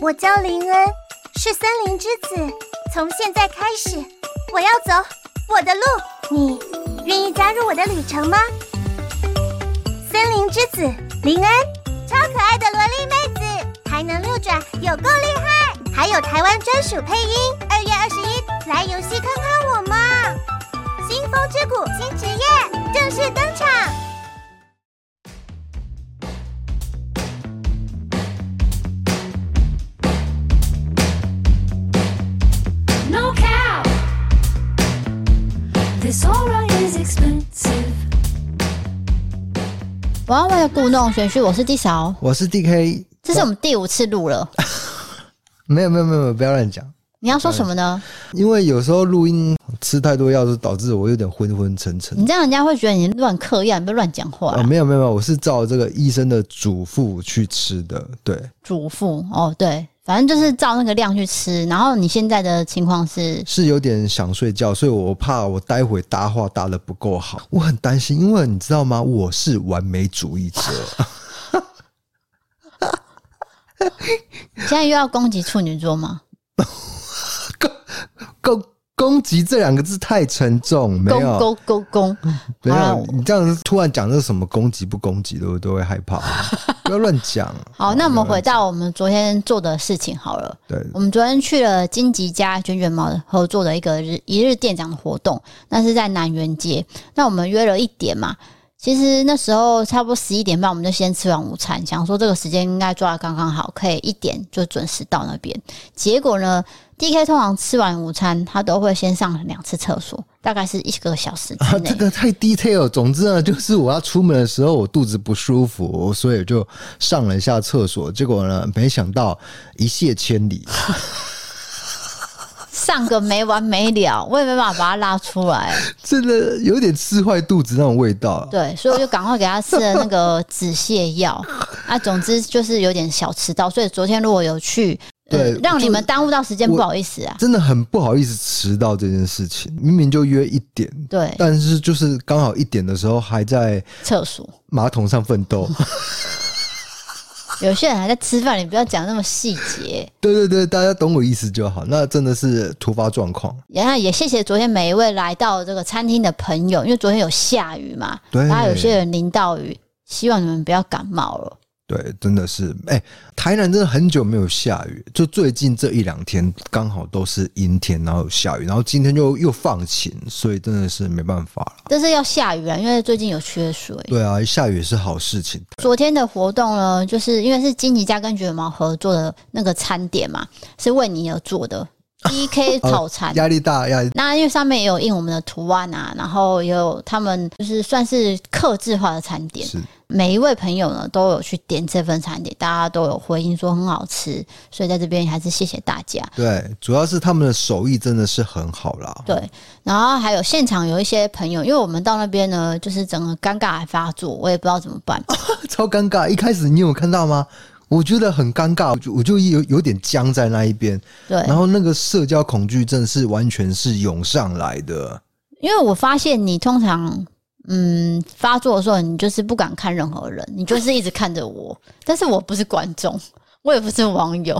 我叫林恩，是森林之子。从现在开始，我要走我的路。你愿意加入我的旅程吗？森林之子林恩，超可爱的萝莉妹子，还能六转，有够厉害！还有台湾专属配音。二月二十一，来游戏看看我吗？新风之谷新职业正式登场。玩玩的故弄玄虚，我是 D 嫂，我是 DK，这是我们第五次录了。没有没有没有，不要乱讲。你要说什么呢？因为有时候录音吃太多药，就导致我有点昏昏沉沉。你这样人家会觉得你乱嗑药，你不要乱讲话、啊。没有没有没有，我是照这个医生的嘱咐去吃的。对，嘱咐哦，对。反正就是照那个量去吃，然后你现在的情况是是有点想睡觉，所以我怕我待会搭话搭的不够好，我很担心，因为你知道吗？我是完美主义者。你 现在又要攻击处女座吗？攻击这两个字太沉重，没有攻攻攻攻，没有你这样子突然讲这什么攻击不攻击，的，我都会害怕，不要乱讲。好，那我们回到我们昨天做的事情好了。对，我们昨天去了金吉家卷卷毛合作的一个日一日店长的活动，那是在南园街。那我们约了一点嘛，其实那时候差不多十一点半，我们就先吃完午餐，想说这个时间应该抓得刚刚好，可以一点就准时到那边。结果呢？DK 通常吃完午餐，他都会先上两次厕所，大概是一个小时之内。啊，这个太 detail。总之呢，就是我要出门的时候，我肚子不舒服，所以就上了一下厕所。结果呢，没想到一泻千里，上个没完没了，我也没办法把它拉出来，真的有点吃坏肚子那种味道。对，所以我就赶快给他吃了那个止泻药。啊，总之就是有点小迟到，所以昨天如果有去。对，让你们耽误到时间，不好意思啊，真的很不好意思迟到这件事情。明明就约一点，对，但是就是刚好一点的时候还在厕所马桶上奋斗。有些人还在吃饭，你不要讲那么细节。对对对，大家懂我意思就好。那真的是突发状况。然后也谢谢昨天每一位来到这个餐厅的朋友，因为昨天有下雨嘛，对，然后有些人淋到雨，希望你们不要感冒了。对，真的是，哎、欸，台南真的很久没有下雨，就最近这一两天刚好都是阴天，然后有下雨，然后今天又又放晴，所以真的是没办法了。但是要下雨啊，因为最近有缺水。对啊，下雨也是好事情。昨天的活动呢，就是因为是金吉家跟卷卷毛合作的那个餐点嘛，是为你而做的 DK 套餐，压、哦、力大，压力。那因为上面也有印我们的图案啊，然后也有他们就是算是客制化的餐点。是。每一位朋友呢都有去点这份餐点，大家都有回应说很好吃，所以在这边还是谢谢大家。对，主要是他们的手艺真的是很好啦。对，然后还有现场有一些朋友，因为我们到那边呢，就是整个尴尬还发作，我也不知道怎么办，超尴尬。一开始你有看到吗？我觉得很尴尬，我就我就有有点僵在那一边。对，然后那个社交恐惧症是完全是涌上来的，因为我发现你通常。嗯，发作的时候你就是不敢看任何人，你就是一直看着我。但是我不是观众，我也不是网友，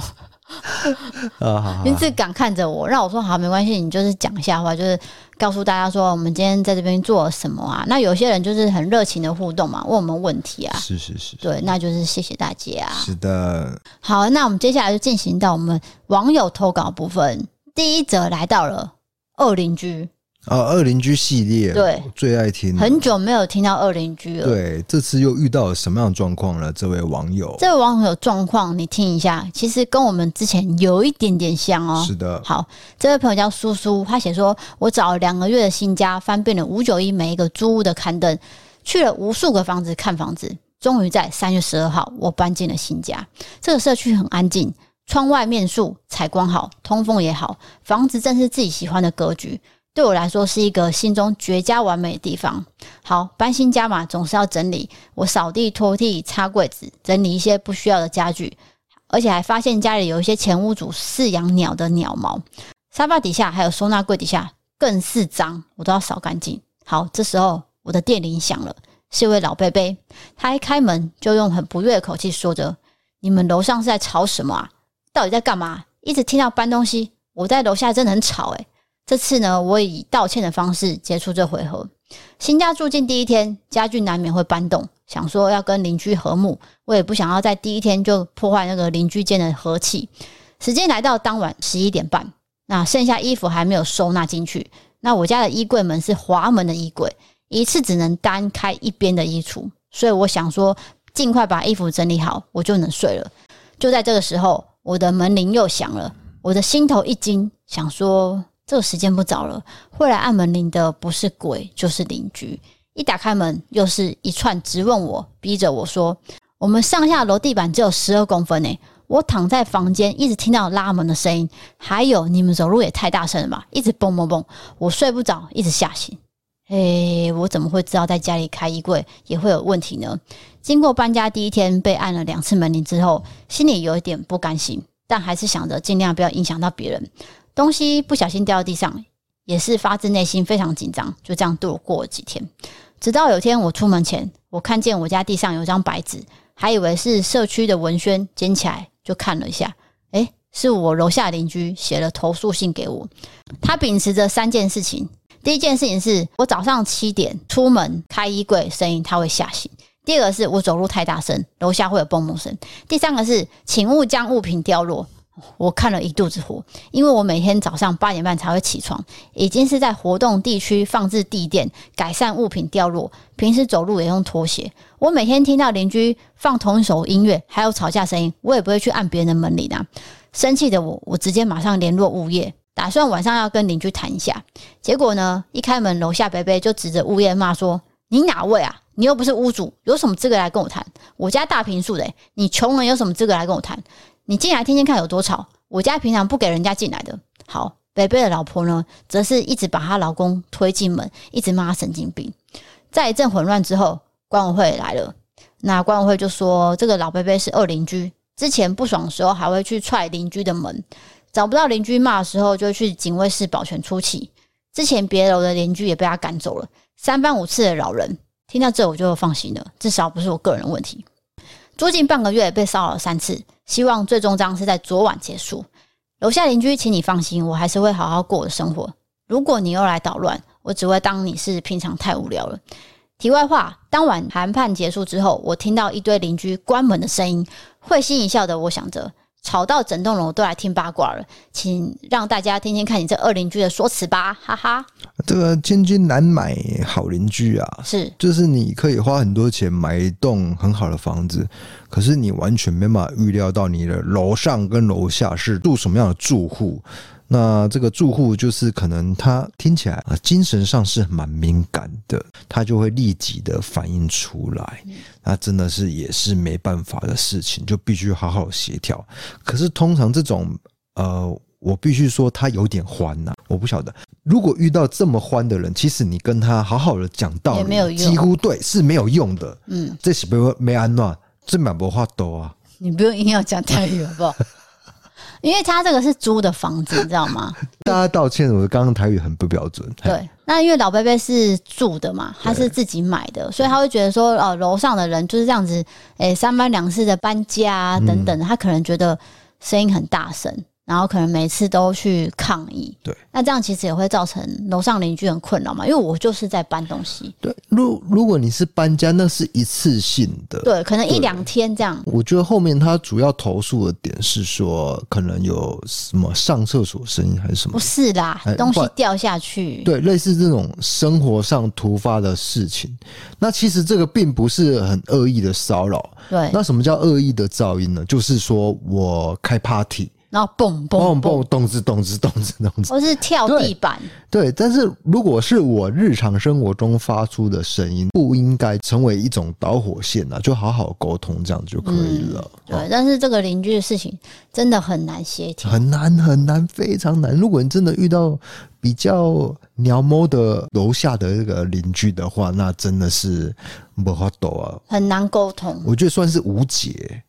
啊，你只敢看着我，让我说好没关系，你就是讲一下话，就是告诉大家说我们今天在这边做了什么啊。那有些人就是很热情的互动嘛，问我们问题啊，是是是，对，那就是谢谢大家啊。是的，好，那我们接下来就进行到我们网友投稿部分，第一则来到了二邻居。啊，二邻居系列，对，最爱听。很久没有听到二邻居了。对，这次又遇到了什么样的状况呢？这位网友，这位网友状况，你听一下，其实跟我们之前有一点点像哦。是的。好，这位朋友叫苏苏，他写说：“我找了两个月的新家，翻遍了五九一每一个租屋的刊登，去了无数个房子看房子，终于在三月十二号，我搬进了新家。这个社区很安静，窗外面树，采光好，通风也好，房子正是自己喜欢的格局。”对我来说是一个心中绝佳完美的地方。好，搬新家嘛，总是要整理。我扫地、拖地、擦柜子，整理一些不需要的家具，而且还发现家里有一些前屋主饲养鸟的鸟毛，沙发底下还有收纳柜底下更是脏，我都要扫干净。好，这时候我的电铃响了，是一位老伯伯。他一开门就用很不悦的口气说着：“你们楼上是在吵什么啊？到底在干嘛？一直听到搬东西，我在楼下真的很吵诶。这次呢，我以道歉的方式结束这回合。新家住进第一天，家具难免会搬动，想说要跟邻居和睦，我也不想要在第一天就破坏那个邻居间的和气。时间来到当晚十一点半，那剩下衣服还没有收纳进去。那我家的衣柜门是滑门的衣柜，一次只能单开一边的衣橱，所以我想说尽快把衣服整理好，我就能睡了。就在这个时候，我的门铃又响了，我的心头一惊，想说这个时间不早了，会来按门铃的不是鬼就是邻居。一打开门，又是一串直问我，逼着我说：“我们上下楼地板只有十二公分呢。”我躺在房间，一直听到拉门的声音，还有你们走路也太大声了吧，一直蹦蹦蹦，我睡不着，一直吓醒。诶，我怎么会知道在家里开衣柜也会有问题呢？经过搬家第一天被按了两次门铃之后，心里有一点不甘心，但还是想着尽量不要影响到别人。东西不小心掉到地上，也是发自内心非常紧张，就这样度过了几天。直到有天我出门前，我看见我家地上有张白纸，还以为是社区的文宣，捡起来。就看了一下，诶，是我楼下邻居写了投诉信给我。他秉持着三件事情：第一件事情是我早上七点出门开衣柜，声音他会吓醒；第二个是我走路太大声，楼下会有蹦蹦声；第三个是请勿将物品掉落。我看了一肚子火，因为我每天早上八点半才会起床，已经是在活动地区放置地垫，改善物品掉落。平时走路也用拖鞋。我每天听到邻居放同一首音乐，还有吵架声音，我也不会去按别人的门铃啊。生气的我，我直接马上联络物业，打算晚上要跟邻居谈一下。结果呢，一开门，楼下伯伯就指着物业骂说：“你哪位啊？你又不是屋主，有什么资格来跟我谈？我家大平数的，你穷人有什么资格来跟我谈？”你进来听听看有多吵！我家平常不给人家进来的。好，北北的老婆呢，则是一直把她老公推进门，一直骂他神经病。在一阵混乱之后，管委会来了。那管委会就说，这个老伯伯是恶邻居，之前不爽的时候还会去踹邻居的门，找不到邻居骂的时候，就去警卫室保全出气。之前别楼的邻居也被他赶走了，三番五次的扰人。听到这我就放心了，至少不是我个人的问题。租近半个月被骚扰三次。希望最终章是在昨晚结束。楼下邻居，请你放心，我还是会好好过我的生活。如果你又来捣乱，我只会当你是平常太无聊了。题外话，当晚谈判结束之后，我听到一堆邻居关门的声音，会心一笑的。我想着。吵到整栋楼都来听八卦了，请让大家听听看你这二邻居的说辞吧，哈哈。这个千金难买好邻居啊，是，就是你可以花很多钱买一栋很好的房子，可是你完全没办法预料到你的楼上跟楼下是住什么样的住户。那这个住户就是可能他听起来啊，精神上是蛮敏感的，他就会立即的反应出来。那真的是也是没办法的事情，就必须好好协调。可是通常这种呃，我必须说他有点欢呐，我不晓得。如果遇到这么欢的人，其实你跟他好好的讲道理，几乎对是没有用的。嗯，这是不没安暖，这满不话多啊。你不用硬要讲台语好不好？因为他这个是租的房子，你知道吗？大家道歉，我刚刚台语很不标准。对，那因为老伯伯是住的嘛，他是自己买的，所以他会觉得说，哦，楼上的人就是这样子，诶，三番两次的搬家啊，等等，他可能觉得声音很大声。然后可能每次都去抗议，对，那这样其实也会造成楼上邻居很困扰嘛，因为我就是在搬东西。对，如如果你是搬家，那是一次性的，对，可能一两天这样。我觉得后面他主要投诉的点是说，可能有什么上厕所声音还是什么？不是啦，东西掉下去。对，类似这种生活上突发的事情，那其实这个并不是很恶意的骚扰。对，那什么叫恶意的噪音呢？就是说我开 party。然后蹦蹦蹦，动子动子动子动子，或是跳地板。对，但是如果是我日常生活中发出的声音，不应该成为一种导火线啊，就好好沟通，这样就可以了。对，但是这个邻居的事情真的很难协调，很难很难，非常难。如果你真的遇到比较鸟猫的楼下的这个邻居的话，那真的是没法斗啊，很难沟通。我觉得算是无解。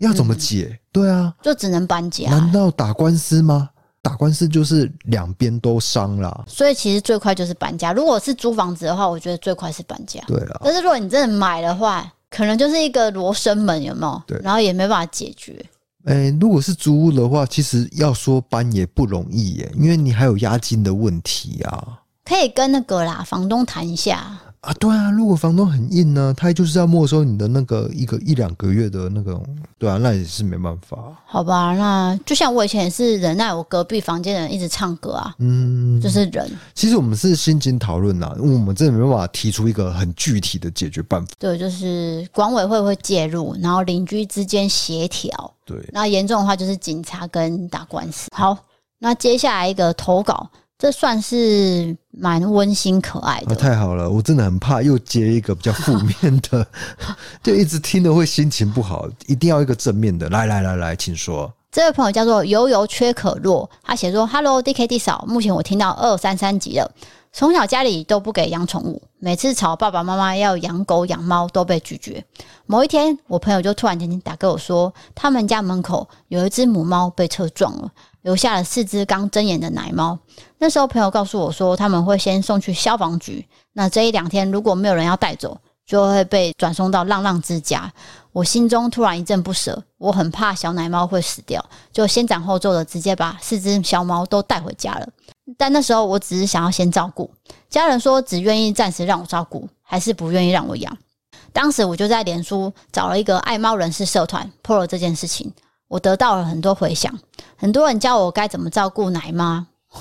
要怎么解？嗯、对啊，就只能搬家。难道打官司吗？打官司就是两边都伤了。所以其实最快就是搬家。如果是租房子的话，我觉得最快是搬家。对了，但是如果你真的买的话，可能就是一个罗生门，有没有？对，然后也没办法解决。哎、欸，如果是租屋的话，其实要说搬也不容易耶，因为你还有押金的问题啊。可以跟那个啦，房东谈一下。啊，对啊，如果房东很硬呢，他就是要没收你的那个一个一两个月的那个，对啊，那也是没办法。好吧，那就像我以前也是忍耐我隔壁房间的人一直唱歌啊，嗯，就是忍。其实我们是心情讨论呐，因为我们真的没办法提出一个很具体的解决办法。对，就是管委会会介入，然后邻居之间协调。对，那严重的话就是警察跟打官司。好，那接下来一个投稿。这算是蛮温馨可爱的。啊，太好了！我真的很怕又接一个比较负面的，就一直听了会心情不好。一定要一个正面的，来来来来，请说。这位朋友叫做油油缺可乐，他写说：“Hello D K D 嫂，目前我听到二三三集了。从小家里都不给养宠物，每次吵爸爸妈妈要养狗养猫都被拒绝。某一天，我朋友就突然间打给我说，他们家门口有一只母猫被车撞了。”留下了四只刚睁眼的奶猫。那时候朋友告诉我说，他们会先送去消防局。那这一两天如果没有人要带走，就会被转送到浪浪之家。我心中突然一阵不舍，我很怕小奶猫会死掉，就先斩后奏的直接把四只小猫都带回家了。但那时候我只是想要先照顾，家人说只愿意暂时让我照顾，还是不愿意让我养。当时我就在脸书找了一个爱猫人士社团破了这件事情。我得到了很多回响，很多人教我该怎么照顾奶妈，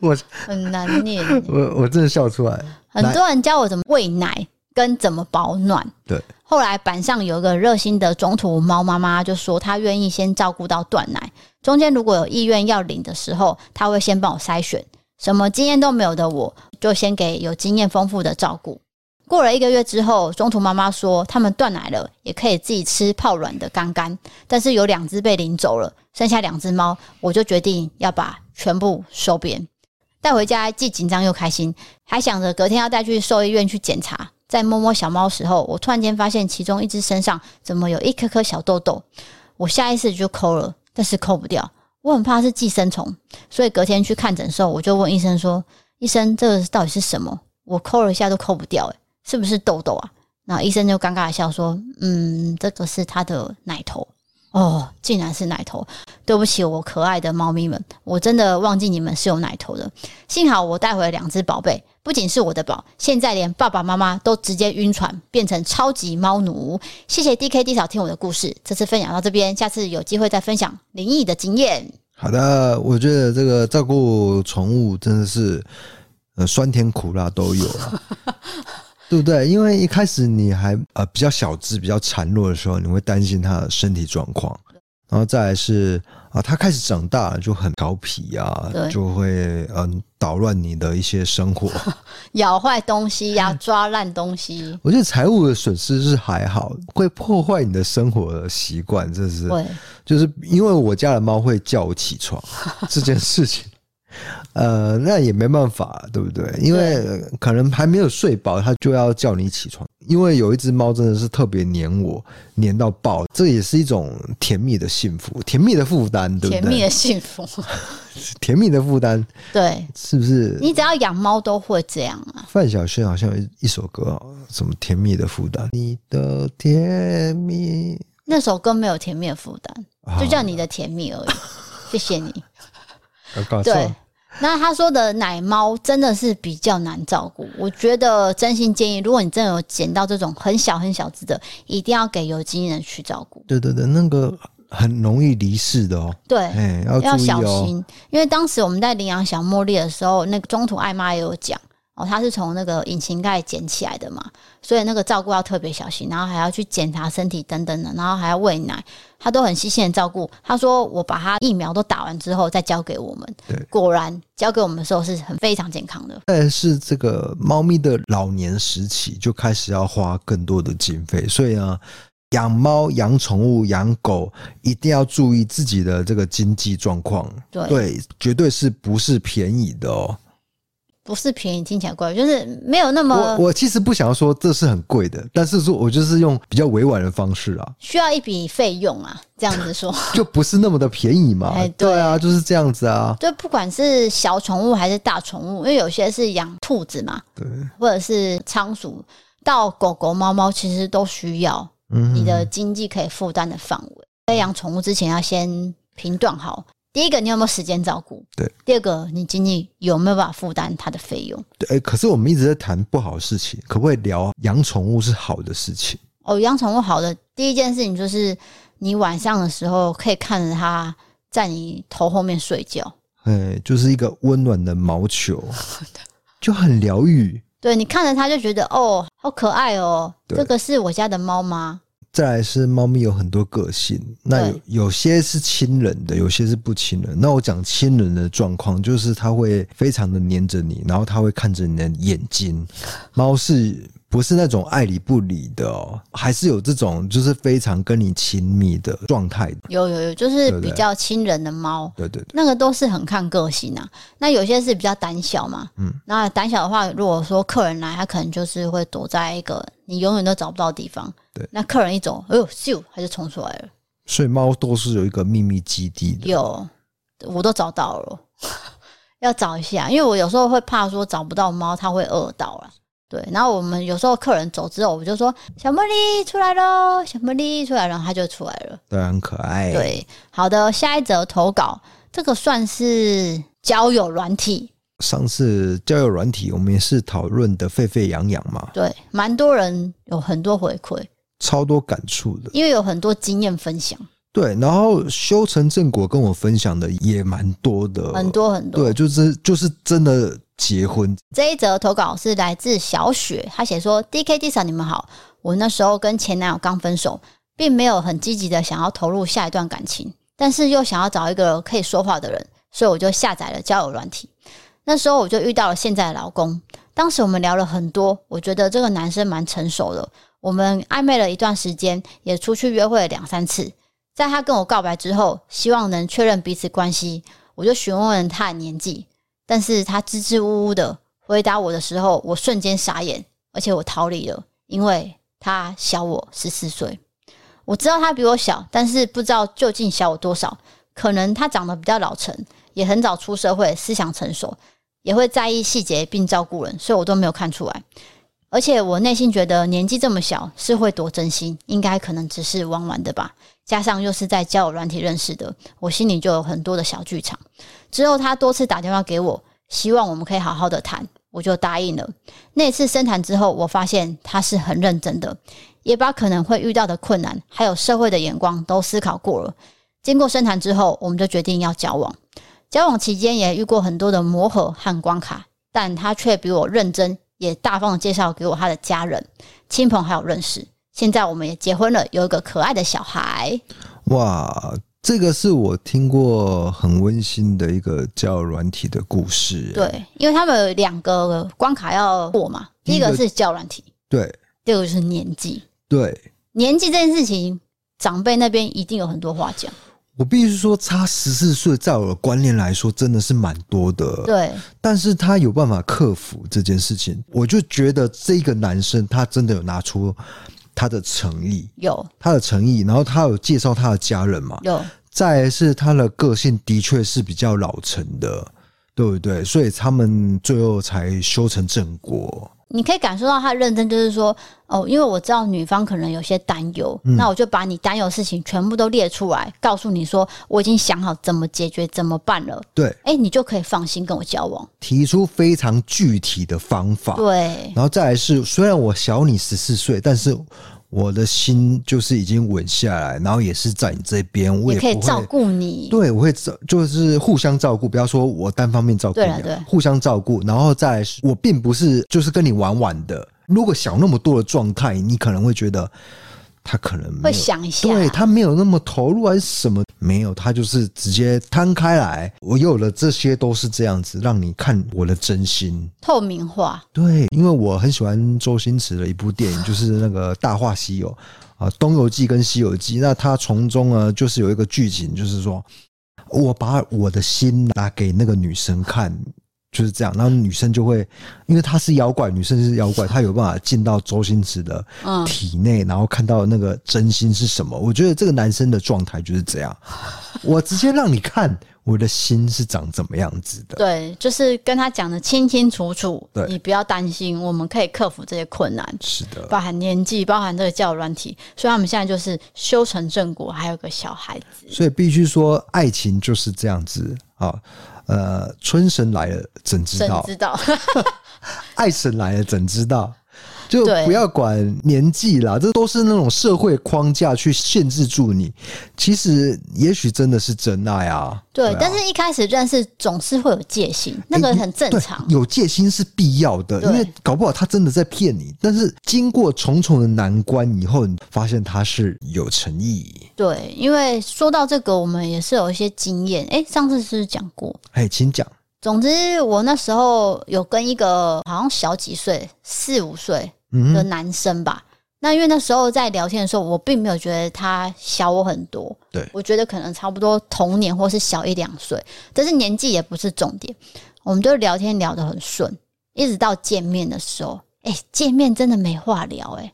我很难念，我我真的笑出来。很多人教我怎么喂奶跟怎么保暖。对，后来板上有一个热心的中途猫妈妈就说，她愿意先照顾到断奶，中间如果有意愿要领的时候，她会先帮我筛选。什么经验都没有的我，就先给有经验丰富的照顾。过了一个月之后，中途妈妈说他们断奶了，也可以自己吃泡卵的干干，但是有两只被领走了，剩下两只猫，我就决定要把全部收编带回家，既紧张又开心，还想着隔天要带去兽医院去检查。在摸摸小猫时候，我突然间发现其中一只身上怎么有一颗颗小痘痘，我下意识就抠了，但是抠不掉，我很怕是寄生虫，所以隔天去看诊时候，我就问医生说：“医生，这个到底是什么？我抠了一下都抠不掉，欸。”是不是痘痘啊？那医生就尴尬的笑说：“嗯，这个是他的奶头哦，竟然是奶头。对不起，我可爱的猫咪们，我真的忘记你们是有奶头的。幸好我带回了两只宝贝，不仅是我的宝，现在连爸爸妈妈都直接晕船，变成超级猫奴。谢谢 DKD 嫂听我的故事，这次分享到这边，下次有机会再分享灵异的经验。好的，我觉得这个照顾宠物真的是呃酸甜苦辣都有啊。对不对？因为一开始你还呃比较小只、比较孱弱的时候，你会担心它的身体状况，然后再来是啊，它开始长大了就很调皮啊，就会嗯捣乱你的一些生活，咬坏东西呀、啊，抓烂东西。我觉得财务的损失是还好，会破坏你的生活的习惯，这是对，就是因为我家的猫会叫我起床这件事情。呃，那也没办法，对不对？因为可能还没有睡饱，他就要叫你起床。因为有一只猫真的是特别黏我，黏到爆，这也是一种甜蜜的幸福，甜蜜的负担，对不对？甜蜜的 幸福，甜蜜的负担，对，是不是？你只要养猫都会这样啊。范晓萱好像有一首歌，什么甜蜜的负担？你的甜蜜，那首歌没有甜蜜的负担，就叫你的甜蜜而已。谢谢你。对。那他说的奶猫真的是比较难照顾，我觉得真心建议，如果你真的有捡到这种很小很小只的，一定要给有经验人去照顾。对对对，那个很容易离世的哦。对，欸，要要小心，因为当时我们在领养小茉莉的时候，那个中途艾妈也有讲。哦，它是从那个引擎盖捡起来的嘛，所以那个照顾要特别小心，然后还要去检查身体等等的，然后还要喂奶，他都很细心的照顾。他说我把他疫苗都打完之后再交给我们，对，果然交给我们的时候是很非常健康的。但是这个猫咪的老年时期就开始要花更多的经费，所以呢，养猫、养宠物、养狗一定要注意自己的这个经济状况，对，对，绝对是不是便宜的哦。不是便宜，听起来贵，就是没有那么。我我其实不想要说这是很贵的，但是说我就是用比较委婉的方式啊，需要一笔费用啊，这样子说 就不是那么的便宜嘛。哎，对啊，就是这样子啊。就不管是小宠物还是大宠物，因为有些是养兔子嘛，对，或者是仓鼠，到狗狗、猫猫其实都需要。你的经济可以负担的范围。在养宠物之前，要先评断好：第一个，你有没有时间照顾？对；第二个，你经济有没有办法负担它的费用？对。可是我们一直在谈不好的事情，可不可以聊养宠物是好的事情？哦，养宠物好的第一件事情就是，你晚上的时候可以看着它在你头后面睡觉。哎，就是一个温暖的毛球，就很疗愈。对，你看着它就觉得哦，好可爱哦，这个是我家的猫吗？再来是猫咪有很多个性，那有有些是亲人的，有些是不亲人。那我讲亲人的状况，就是它会非常的黏着你，然后它会看着你的眼睛。猫是不是那种爱理不理的哦？还是有这种就是非常跟你亲密的状态？有有有，就是比较亲人的猫。对对对，那个都是很看个性啊。那有些是比较胆小嘛，嗯，那胆小的话，如果说客人来，他可能就是会躲在一个你永远都找不到的地方。对，那客人一走，哎呦，咻，它就冲出来了。所以猫都是有一个秘密基地的。有，我都找到了，要找一下，因为我有时候会怕说找不到猫，它会饿到了。对，然后我们有时候客人走之后，我就说小茉莉出来喽，小茉莉出来了，它就出来了。对，很可爱。对，好的，下一则投稿，这个算是交友软体。上次交友软体，我们也是讨论的沸沸扬扬嘛。对，蛮多人有很多回馈。超多感触的，因为有很多经验分享。对，然后修成正果跟我分享的也蛮多的，很多很多。对，就是就是真的结婚。这一则投稿是来自小雪，她写说：“DK Disa 你们好，我那时候跟前男友刚分手，并没有很积极的想要投入下一段感情，但是又想要找一个可以说话的人，所以我就下载了交友软体。那时候我就遇到了现在的老公，当时我们聊了很多，我觉得这个男生蛮成熟的。”我们暧昧了一段时间，也出去约会了两三次。在他跟我告白之后，希望能确认彼此关系，我就询问了他的年纪，但是他支支吾吾的回答我的时候，我瞬间傻眼，而且我逃离了，因为他小我十四岁。我知道他比我小，但是不知道究竟小我多少。可能他长得比较老成，也很早出社会，思想成熟，也会在意细节并照顾人，所以我都没有看出来。而且我内心觉得年纪这么小是会多真心，应该可能只是玩玩的吧。加上又是在交友软体认识的，我心里就有很多的小剧场。之后他多次打电话给我，希望我们可以好好的谈，我就答应了。那次深谈之后，我发现他是很认真的，也把可能会遇到的困难，还有社会的眼光都思考过了。经过深谈之后，我们就决定要交往。交往期间也遇过很多的磨合和关卡，但他却比我认真。也大方的介绍给我他的家人、亲朋好友认识。现在我们也结婚了，有一个可爱的小孩。哇，这个是我听过很温馨的一个交友软体的故事。对，因为他们有两个关卡要过嘛。第一个是交友软体，对；第二个就是年纪，对。年纪这件事情，长辈那边一定有很多话讲。我必须说，差十四岁，在我的观念来说，真的是蛮多的。对，但是他有办法克服这件事情，我就觉得这个男生他真的有拿出他的诚意，有他的诚意，然后他有介绍他的家人嘛？有。再来是他的个性的确是比较老成的，对不对？所以他们最后才修成正果。你可以感受到他认真，就是说，哦，因为我知道女方可能有些担忧，嗯，那我就把你担忧的事情全部都列出来，告诉你说，我已经想好怎么解决、怎么办了。对，哎，你就可以放心跟我交往，提出非常具体的方法。对，然后再来是，虽然我小你十四岁，但是。我的心就是已经稳下来，然后也是在你这边，我可以照顾你。对，我会照，就是互相照顾，不要说我单方面照顾你，对，互相照顾。然后再来，我并不是就是跟你玩玩的。如果想那么多的状态，你可能会觉得。他可能会想一下，对，他没有那么投入还是什么？没有，他就是直接摊开来。我有了这些都是这样子，让你看我的真心，透明化。对，因为我很喜欢周星驰的一部电影，就是那个《大话西游》啊，《东游记》跟《西游记》。那他从中呢，就是有一个剧情，就是说我把我的心拿给那个女生看。就是这样，然后女生就会，因为她是妖怪，女生是妖怪，她有办法进到周星驰的体内，然后看到那个真心是什么。我觉得这个男生的状态就是这样，我直接让你看我的心是长怎么样子的。对，就是跟他讲的清清楚楚，对，你不要担心，我们可以克服这些困难。是的，包含年纪，包含这个交友软体，所以他们现在就是修成正果，还有个小孩子。所以必须说，爱情就是这样子啊。呃，春神来了怎知道？怎知道？爱神来了怎知道？就不要管年纪啦，这都是那种社会框架去限制住你。其实，也许真的是真爱啊。对，但是一开始认识总是会有戒心，那个很正常。有戒心是必要的，因为搞不好他真的在骗你。但是经过重重的难关以后，你发现他是有诚意。对，因为说到这个，我们也是有一些经验。哎，上次是不是讲过？哎，请讲。总之，我那时候有跟一个好像小几岁，四五岁。的男生吧，那因为那时候在聊天的时候，我并没有觉得他小我很多，对，我觉得可能差不多同年或是小一两岁，但是年纪也不是重点，我们就聊天聊得很顺，一直到见面的时候，哎、欸，见面真的没话聊、欸，哎，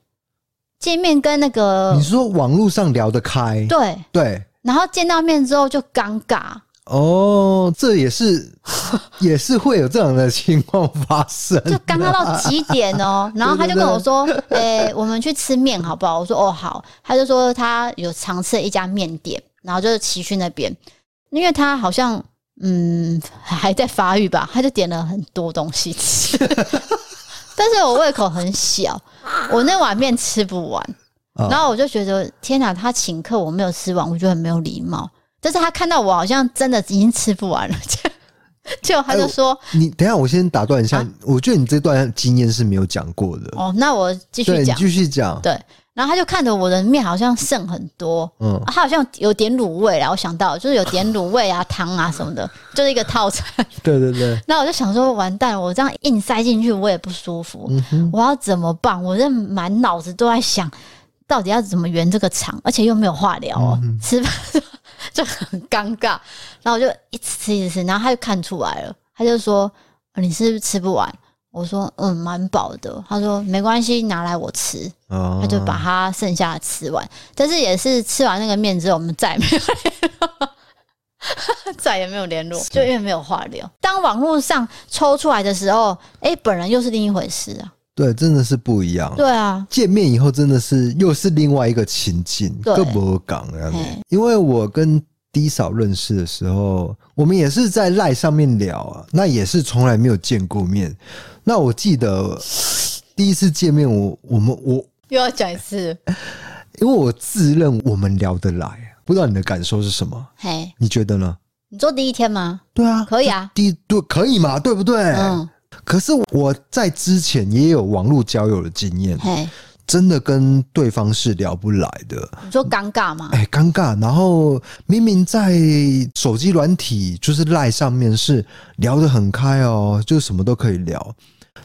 见面跟那个你说网络上聊得开，对。对，然后见到面之后就尴尬。哦，这也是 也是会有这样的情况发生，就尴尬到极点哦。然后他就跟我说：“诶、欸，我们去吃面好不好？”我说：“哦，好。”他就说他有常吃一家面店，然后就是骑去那边，因为他好像嗯还在发育吧，他就点了很多东西吃，但是我胃口很小，我那碗面吃不完，然后我就觉得天哪，他请客我没有吃完，我觉得很没有礼貌。但是他看到我好像真的已经吃不完了，就就他就说：“欸、你等一下，我先打断一下。啊、我觉得你这段经验是没有讲过的。”哦，那我继续讲，继续讲。对，然后他就看着我的面好像剩很多，嗯，他好像有点卤味，然后我想到就是有点卤味啊、汤啊什么的，就是一个套餐。对对对。那我就想说，完蛋，我这样硬塞进去，我也不舒服，嗯、我要怎么办？我这满脑子都在想，到底要怎么圆这个场，而且又没有话聊哦，嗯、吃饭。就很尴尬，然后我就一直吃一直吃，然后他就看出来了，他就说：“你是不是吃不完？”我说：“嗯，蛮饱的。”他说：“没关系，拿来我吃。”他就把他剩下的吃完，但是也是吃完那个面之后，我们再也没有联络，再也没有联络，就因为没有话聊。当网络上抽出来的时候，哎，本人又是另一回事啊。对，真的是不一样。对啊，见面以后真的是又是另外一个情境，更不讲这样子。因为我跟低嫂认识的时候，我们也是在赖上面聊啊，那也是从来没有见过面。那我记得第一次见面我，我我们我又要讲一次，因为我自认我们聊得来，不知道你的感受是什么？嘿，你觉得呢？你做第一天吗？对啊，可以啊，第一对可以嘛？对不对？嗯。可是我在之前也有网络交友的经验，真的跟对方是聊不来的。你说尴尬吗？哎，尴尬。然后明明在手机软体就是 LINE 上面是聊得很开哦，就什么都可以聊，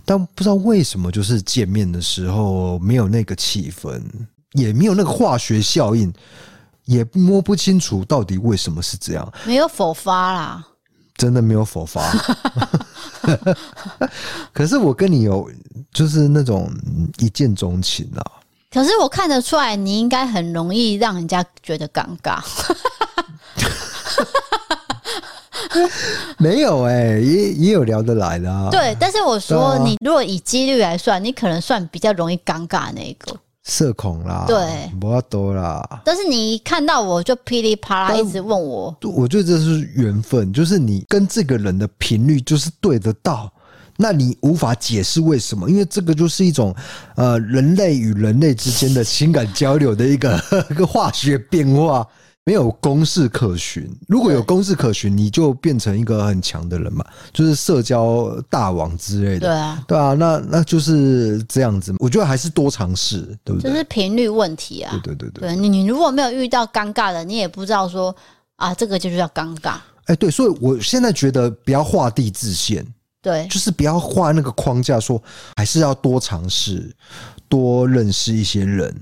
但不知道为什么就是见面的时候没有那个气氛，也没有那个化学效应，也摸不清楚到底为什么是这样。没有否发啦。真的没有火花，可是我跟你有就是那种一见钟情啊。可是我看得出来，你应该很容易让人家觉得尴尬。没有哎、欸，也也有聊得来的啊。对，但是我说，你如果以几率来算，你可能算比较容易尴尬那一个。社恐啦，对，不要多啦。但是你一看到我就噼里啪啦一直问我，我觉得这是缘分，就是你跟这个人的频率就是对得到，那你无法解释为什么，因为这个就是一种呃人类与人类之间的情感交流的一个 一个化学变化。没有公式可循，如果有公式可循，你就变成一个很强的人嘛，就是社交大王之类的。对啊，对啊，那那就是这样子。我觉得还是多尝试，对不对？就是频率问题啊。对对对对，对你你如果没有遇到尴尬的，你也不知道说啊，这个就是叫尴尬。哎，对，所以我现在觉得不要画地自限，对，就是不要画那个框架，说还是要多尝试，多认识一些人，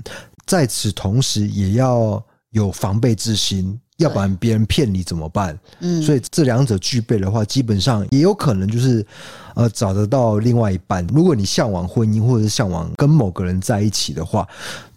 在此同时也要。有防备之心，要不然别人骗你怎么办？嗯，所以这两者具备的话，基本上也有可能就是。呃，找得到另外一半。如果你向往婚姻，或者是向往跟某个人在一起的话，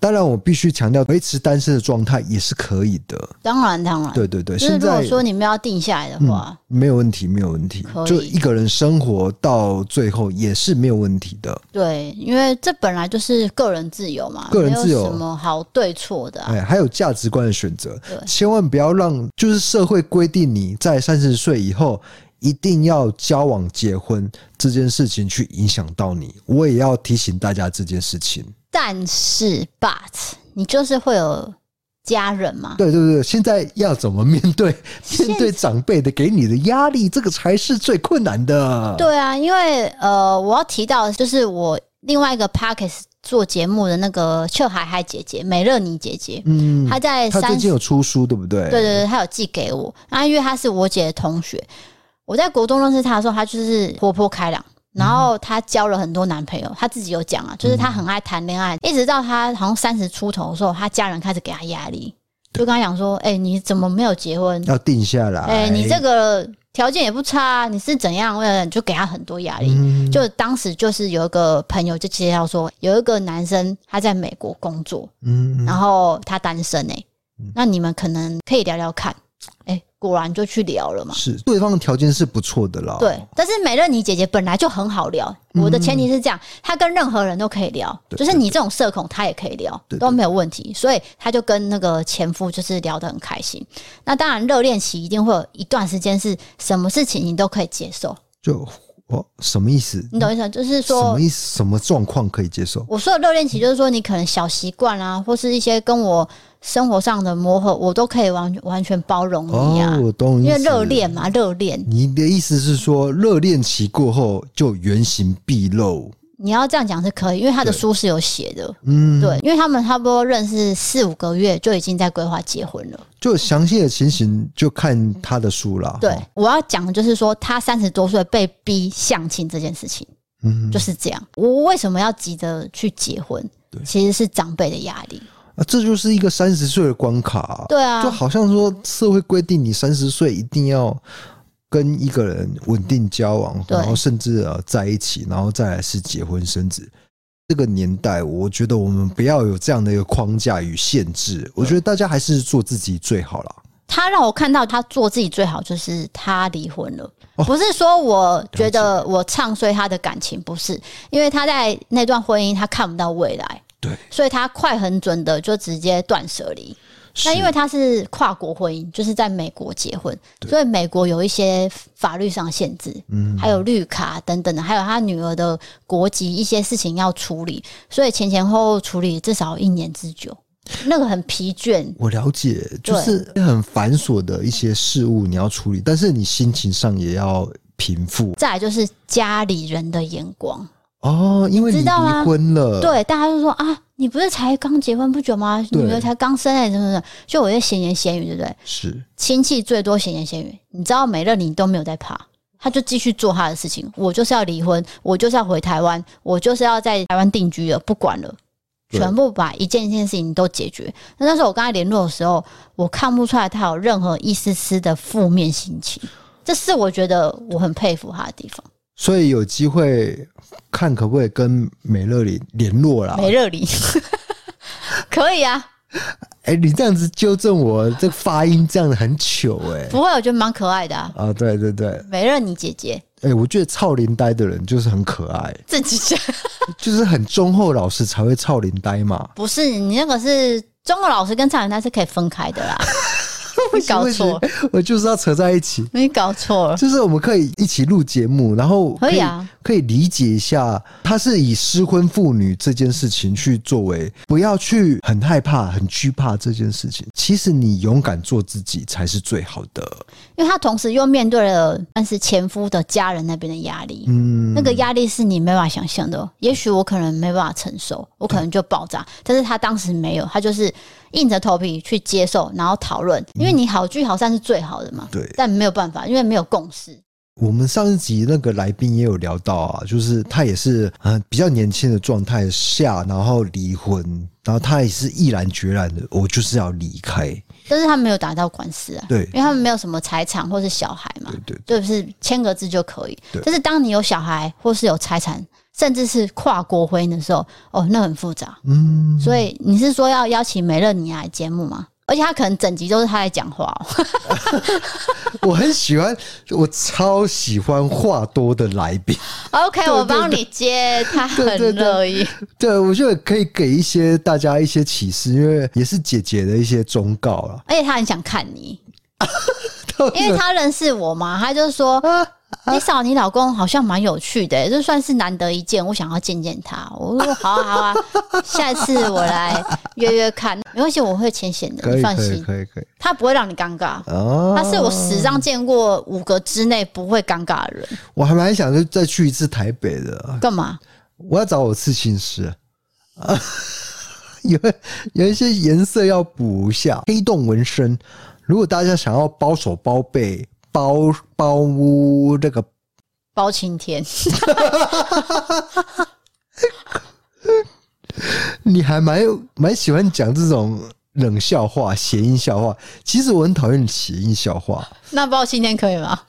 当然我必须强调，维持单身的状态也是可以的。当然，当然，对对对。就是如果说你们要定下来的话，嗯，没有问题，没有问题。就一个人生活到最后也是没有问题的。对，因为这本来就是个人自由嘛，个人自由，什么好对错的啊？哎，还有价值观的选择，千万不要让就是社会规定你在三十岁以后。一定要交往结婚这件事情去影响到你，我也要提醒大家这件事情。但是，but 你就是会有家人嘛？对对对，现在要怎么面对 面对长辈的给你的压力，这个才是最困难的。对啊，因为呃，我要提到就是我另外一个 Podcast 做节目的那个邱海海姐姐美乐妮姐姐，嗯，她在她最近有出书，对不对？对对对，她有寄给我，啊，因为她是我姐的同学。我在国中认识他的时候，他就是活泼开朗，然后她交了很多男朋友。她自己有讲啊，就是她很爱谈恋爱，一直到她好像三十出头的时候，她家人开始给她压力，就跟她讲说：“哎，你怎么没有结婚？要定下来。哎，你这个条件也不差，你是怎样？为了就给她很多压力。就当时就是有一个朋友就介绍说，有一个男生他在美国工作，嗯，然后他单身哎，那你们可能可以聊聊看，哎。”果然就去聊了嘛，是对方的条件是不错的啦。对，但是美乐妮姐姐本来就很好聊。我的前提是这样，她跟任何人都可以聊，就是你这种社恐，她也可以聊，都没有问题。所以她就跟那个前夫就是聊得很开心。那当然，热恋期一定会有一段时间是什么事情你都可以接受。就哦，什么意思？你懂意思？就是说什么意思？什么状况可以接受？我说的热恋期就是说，你可能小习惯啊，或是一些跟我。生活上的磨合，我都可以完完全包容你啊！哦、我懂，因为热恋嘛，热恋。你的意思是说，热恋期过后就原形毕露？你要这样讲是可以，因为他的书是有写的。嗯，对，因为他们差不多认识四五个月就已经在规划结婚了。就详细的情形就看他的书了。对，我要讲的就是说，他三十多岁被逼相亲这件事情，嗯，就是这样。我为什么要急着去结婚？对，其实是长辈的压力。啊，这就是一个三十岁的关卡，对啊，就好像说社会规定你三十岁一定要跟一个人稳定交往，然后甚至呃在一起，然后再来是结婚生子。这个年代，我觉得我们不要有这样的一个框架与限制。我觉得大家还是做自己最好了。他让我看到他做自己最好，就是他离婚了，不是说我觉得我唱衰他的感情，不是，因为他在那段婚姻他看不到未来。对，所以他快很准的就直接断舍离。那因为他是跨国婚姻，就是在美国结婚，所以美国有一些法律上限制，嗯，还有绿卡等等的，还有他女儿的国籍一些事情要处理，所以前前后后处理至少一年之久，那个很疲倦。我了解，就是很繁琐的一些事物你要处理，但是你心情上也要平复。再来就是家里人的眼光。哦，因为你离婚了，对，大家就说啊，你不是才刚结婚不久吗？女儿才刚生哎，什么什么，就我在闲言闲语，对不对？是亲戚最多闲言闲语，你知道美乐你都没有在怕，他就继续做他的事情。我就是要离婚，我就是要回台湾，我就是要在台湾定居了，不管了，全部把一件一件事情都解决。那那时候我跟他联络的时候，我看不出来他有任何一丝丝的负面心情，这是我觉得我很佩服他的地方。所以有机会看可不可以跟美乐里联络啦？美乐里 可以啊。哎、欸，你这样子纠正我，这发音这样子很糗哎、欸。不会，我觉得蛮可爱的啊。啊，对对对，美乐你姐姐。哎、欸，我觉得操林呆的人就是很可爱。自己讲，就是很忠厚老实才会操林呆嘛。不是，你那个是忠厚老实跟操林呆是可以分开的啦。你搞错，我就是要扯在一起。你搞错了，就是我们可以一起录节目，然后可以，可以啊，可以理解一下，他是以失婚妇女这件事情去作为，不要去很害怕、很惧怕这件事情。其实你勇敢做自己才是最好的，因为他同时又面对了，但是前夫的家人那边的压力，嗯，那个压力是你没办法想象的。也许我可能没办法承受，我可能就爆炸，但是他当时没有，他就是。硬着头皮去接受，然后讨论，因为你好聚好散是最好的嘛。对，但没有办法，因为没有共识。我们上一集那个来宾也有聊到啊，就是他也是嗯比较年轻的状态下，然后离婚，然后他也是毅然决然的，我就是要离开。但是他没有打到官司啊，对，因为他们没有什么财产或是小孩嘛，对对，对，就是签个字就可以。但是当你有小孩或是有财产，甚至是跨国婚姻的时候，哦，那很复杂。嗯，所以你是说要邀请美乐妮来节目吗？而且他可能整集都是他在讲话哦。我很喜欢，我超喜欢话多的来宾。OK，我帮你接，他很乐意。对，我觉得可以给一些大家一些启示，因为也是姐姐的一些忠告了。而且他很想看你，因为他认识我嘛，他就说。你嫂，你老公好像蛮有趣的，这算是难得一见。我想要见见他。我说 好啊，好啊，下一次我来约约看。没关系，我会浅显的，你放心。可以，可以，他不会让你尴尬。哦，他是我史上见过五个之内不会尴尬的人。我还蛮想再去一次台北的。干嘛？我要找我刺青师啊，有有一些颜色要补一下，黑洞纹身。如果大家想要包手包背。包包屋这个包青天，你还蛮蛮喜欢讲这种冷笑话、谐音笑话。其实我很讨厌谐音笑话。那包青天可以吗？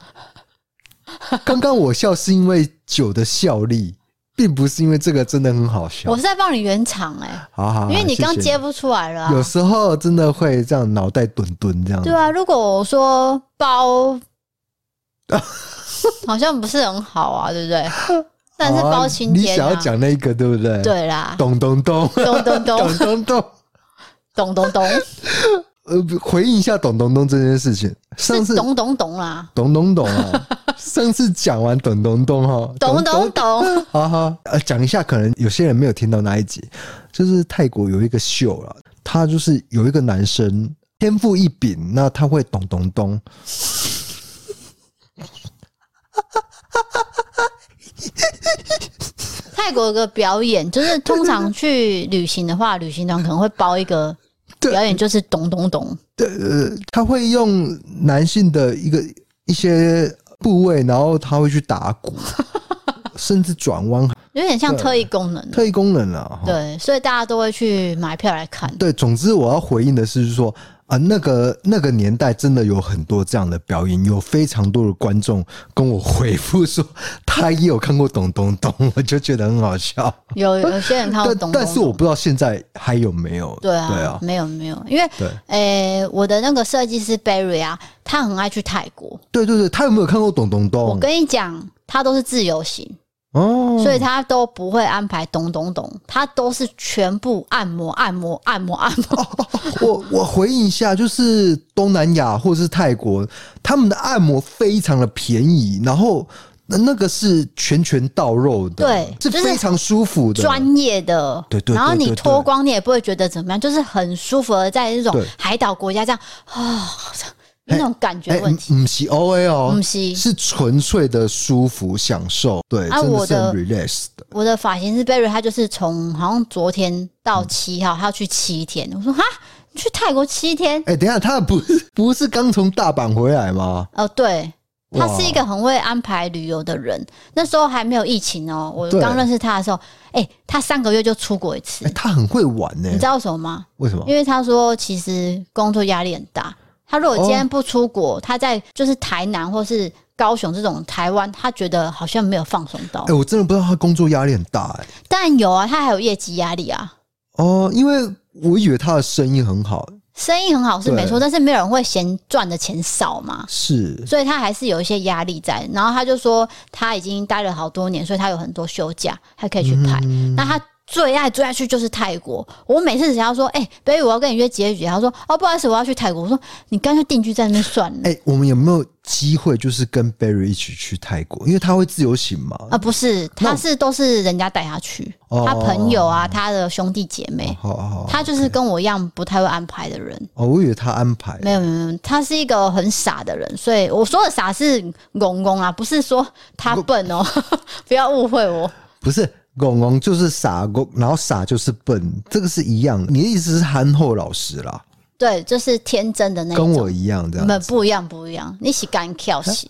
刚刚我笑是因为酒的效力，并不是因为这个真的很好笑。我是在帮你圆场哎、欸，好好，因为你刚接不出来了、啊。有时候真的会这样脑袋钝钝这样。对啊，如果我说包。好像不是很好啊，对不对？但是包青天、啊啊，你想要讲那个对不对？对啦，咚咚咚，咚咚咚，咚咚 咚，咚咚咚。呃，回应一下咚咚咚这件事情。上次咚咚咚啦，咚咚咚啊！上次讲完咚咚咚哈，咚咚咚，好好。呃，讲一下，可能有些人没有听到那一集，就是泰国有一个秀了，他就是有一个男生天赋异禀，那他会咚咚咚。泰国有个表演，就是通常去旅行的话，旅行团可能会包一个 表演，就是咚咚咚。对，呃，他会用男性的一个一些部位，然后他会去打鼓，甚至转弯，有点像特异功能。特异功能啊，对，所以大家都会去买票来看。对，总之我要回应的是说。啊，那个那个年代真的有很多这样的表演，有非常多的观众跟我回复说，他也有看过咚咚咚，我就觉得很好笑。有有些人看过咚咚咚，但是我不知道现在还有没有。对啊，对啊，没有没有，因为对，诶、欸，我的那个设计师 Barry 啊，他很爱去泰国。对对对，他有没有看过咚咚咚？我跟你讲，他都是自由行。哦，所以他都不会安排咚咚咚，他都是全部按摩按摩按摩按摩。哦、我我回应一下，就是东南亚或者是泰国，他们的按摩非常的便宜，然后那个是拳拳到肉的，对，是非常舒服的，专业的，对对。然后你脱光你也不会觉得怎么样，就是很舒服的，在那种海岛国家这样啊。那种感觉问题，不是 O A 哦，不是，是纯粹的舒服享受。对，啊，我的 relax 的，我的发型是 Barry，他就是从好像昨天到七号，他要去七天。我说哈，去泰国七天？哎，等一下，他不是 不是刚从大阪回来吗？哦，对，他是一个很会安排旅游的人。那时候还没有疫情哦，我刚认识他的时候，哎，他上个月就出国一次。他很会玩呢，你知道什么吗？为什么？因为他说其实工作压力很大。他如果今天不出国，哦、他在就是台南或是高雄这种台湾，他觉得好像没有放松到。哎、欸，我真的不知道他工作压力很大哎、欸。但有啊，他还有业绩压力啊。哦，因为我以为他的生意很好，生意很好是没错，但是没有人会嫌赚的钱少嘛。是，所以他还是有一些压力在。然后他就说他已经待了好多年，所以他有很多休假，还可以去拍。嗯、那他。最爱最爱去就是泰国。我每次只要说，哎、欸，baby，我要跟你约几月几号？他说，哦，不好意思，我要去泰国。我说，你干脆定居在那边算了。哎、欸，我们有没有机会就是跟 Barry 一起去泰国？因为他会自由行嘛。啊，不是，他是都是人家带他去，他朋友啊，他的兄弟姐妹。好好好，他就是跟我一样不太会安排的人。哦，我以为他安排。没有没有没有，他是一个很傻的人，所以我说的傻是公公啊，不是说他笨哦，不 要误会我。不是。公公就是傻公，然后傻就是笨，这个是一样的。你的意思是憨厚老实啦？对，就是天真的那种。跟我一样这样。不不一样，不一样。你是干跳型，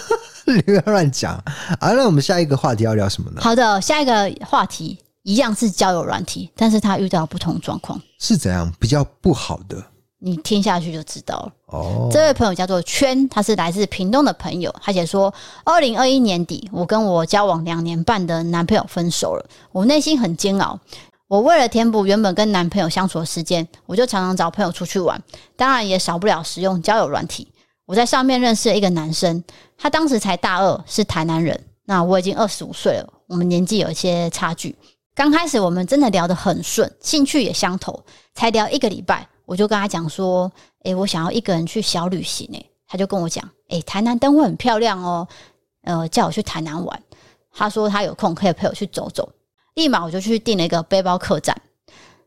你不要乱讲。好，那我们下一个话题要聊什么呢？好的，下一个话题一样是交友软体，但是他遇到不同状况。是怎样？比较不好的。你听下去就知道了。哦，这位朋友叫做圈，他是来自屏东的朋友。他写说，二零二一年底，我跟我交往两年半的男朋友分手了，我内心很煎熬。我为了填补原本跟男朋友相处的时间，我就常常找朋友出去玩，当然也少不了使用交友软体。我在上面认识了一个男生，他当时才大二，是台南人。那我已经二十五岁了，我们年纪有一些差距。刚开始我们真的聊得很顺，兴趣也相投，才聊一个礼拜。我就跟他讲说，诶，我想要一个人去小旅行，诶，他就跟我讲，诶，台南灯会很漂亮哦，呃，叫我去台南玩。他说他有空可以陪我去走走，立马我就去订了一个背包客栈。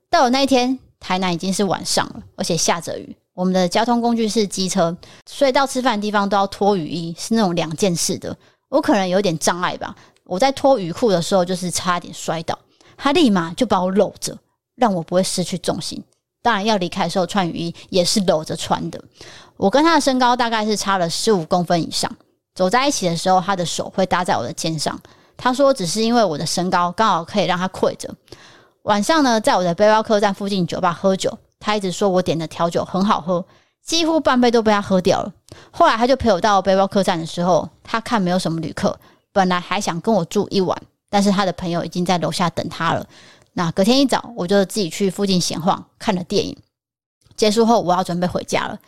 到了那一天，台南已经是晚上了，而且下着雨。我们的交通工具是机车，所以到吃饭的地方都要脱雨衣，是那种两件式的。我可能有点障碍吧，我在脱雨裤的时候就是差点摔倒，他立马就把我搂着，让我不会失去重心。当然，要离开的时候穿雨衣也是搂着穿的。我跟他的身高大概是差了十五公分以上，走在一起的时候，他的手会搭在我的肩上。他说，只是因为我的身高刚好可以让他跪着。晚上呢，在我的背包客栈附近酒吧喝酒，他一直说我点的调酒很好喝，几乎半杯都被他喝掉了。后来他就陪我到背包客栈的时候，他看没有什么旅客，本来还想跟我住一晚，但是他的朋友已经在楼下等他了。那隔天一早，我就自己去附近闲晃，看了电影。结束后，我要准备回家了。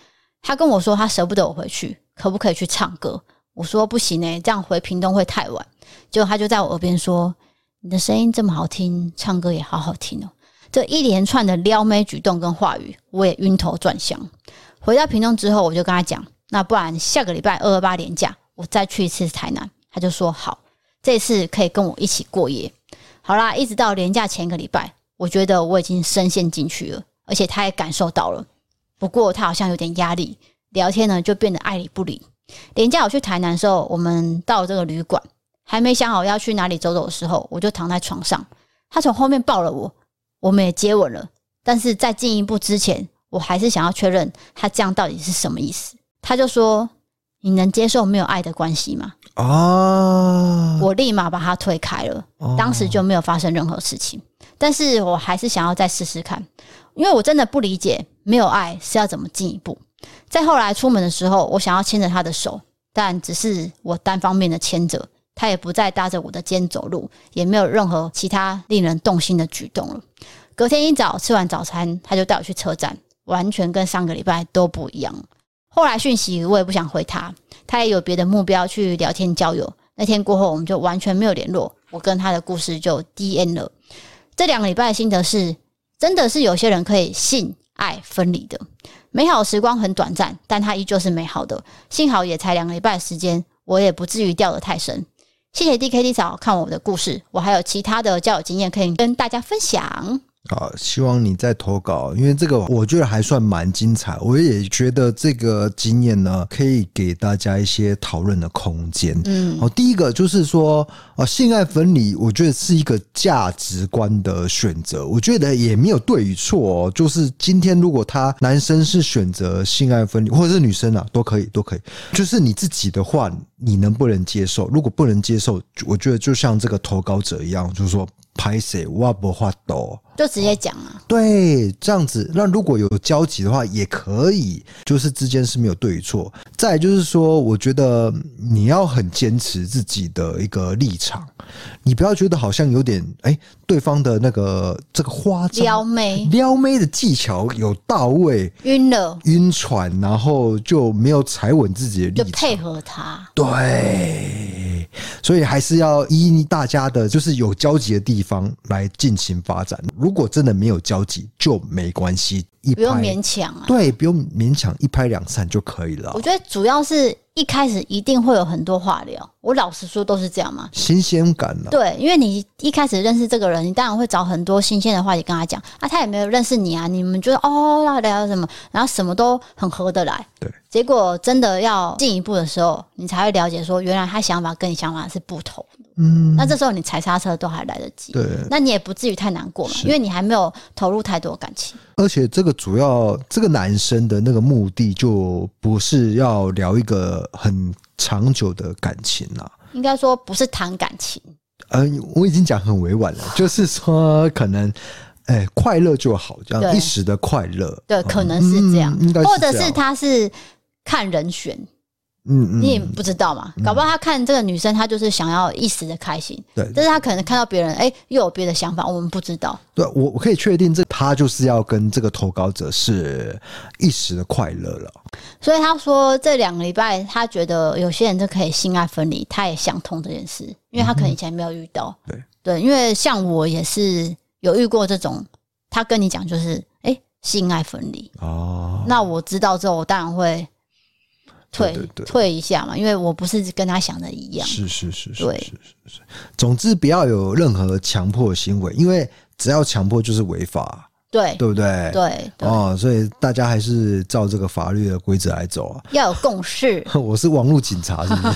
他跟我说，他舍不得我回去，可不可以去唱歌？我说不行呢，这样回屏东会太晚。结果他就在我耳边说：“你的声音这么好听，唱歌也好好听哦。”这一连串的撩妹举动跟话语，我也晕头转向。回到屏东之后，我就跟他讲：“那不然下个礼拜二二八连假，我再去一次台南。”他就说：“好，这次可以跟我一起过夜。”好啦，一直到连假前一个礼拜，我觉得我已经深陷进去了，而且他也感受到了。不过他好像有点压力，聊天呢就变得爱理不理。连假我去台南的时候，我们到了这个旅馆，还没想好要去哪里走走的时候，我就躺在床上，他从后面抱了我，我们也接吻了。但是在进一步之前，我还是想要确认他这样到底是什么意思。他就说。你能接受没有爱的关系吗？啊！我立马把他推开了，当时就没有发生任何事情。但是我还是想要再试试看，因为我真的不理解没有爱是要怎么进一步。再后来出门的时候，我想要牵着他的手，但只是我单方面的牵着，他也不再搭着我的肩走路，也没有任何其他令人动心的举动了。隔天一早吃完早餐，他就带我去车站，完全跟上个礼拜都不一样。后来讯息我也不想回他，他也有别的目标去聊天交友。那天过后，我们就完全没有联络。我跟他的故事就 D N 了。这两个礼拜的心得是，真的是有些人可以性爱分离的，美好时光很短暂，但它依旧是美好的。幸好也才两个礼拜的时间，我也不至于掉得太深。谢谢 D K D 嫂看我的故事，我还有其他的交友经验可以跟大家分享。好，希望你再投稿，因为这个我觉得还算蛮精彩。我也觉得这个经验呢，可以给大家一些讨论的空间。嗯，好，第一个就是说，啊，性爱分离，我觉得是一个价值观的选择。我觉得也没有对与错哦。就是今天如果他男生是选择性爱分离，或者是女生啊，都可以，都可以。就是你自己的话，你能不能接受？如果不能接受，我觉得就像这个投稿者一样，就是说。拍谁我不画多，就直接讲啊。对，这样子。那如果有交集的话，也可以，就是之间是没有对与错。再来就是说，我觉得你要很坚持自己的一个立场，你不要觉得好像有点哎、欸，对方的那个这个花招撩妹撩妹的技巧有到位，晕了晕船，然后就没有踩稳自己的立场，就配合他。对，所以还是要依大家的，就是有交集的地方。来进行发展，如果真的没有交集就没关系，不用勉强啊，对，不用勉强，一拍两散就可以了。我觉得主要是一开始一定会有很多话聊，我老实说都是这样嘛，新鲜感啊。对，因为你一开始认识这个人，你当然会找很多新鲜的话题跟他讲啊，他也没有认识你啊，你们觉得哦那聊什么，然后什么都很合得来，对。结果真的要进一步的时候，你才会了解说，原来他想法跟你想法是不同。嗯，那这时候你踩刹车都还来得及，对，那你也不至于太难过嘛，因为你还没有投入太多感情。而且这个主要这个男生的那个目的就不是要聊一个很长久的感情啦，应该说不是谈感情。嗯，我已经讲很委婉了，就是说可能哎，快乐就好，这样一时的快乐，对，可能是这样，嗯、或者是他是看人选。嗯，嗯，你也不知道嘛，搞不好他看这个女生，他就是想要一时的开心，对，但是他可能看到别人，哎、欸，又有别的想法，我们不知道。对，我我可以确定，这他就是要跟这个投稿者是一时的快乐了。所以他说这两个礼拜，他觉得有些人就可以性爱分离，他也想通这件事，因为他可能以前没有遇到。对、嗯、对，因为像我也是有遇过这种，他跟你讲就是，哎、欸，性爱分离哦，那我知道之后，我当然会。退退一下嘛，因为我不是跟他想的一样。是是是是，对是是是。总之不要有任何强迫行为，因为只要强迫就是违法。对对不对？对，对哦，所以大家还是照这个法律的规则来走啊。要有共识。我是网络警察，是不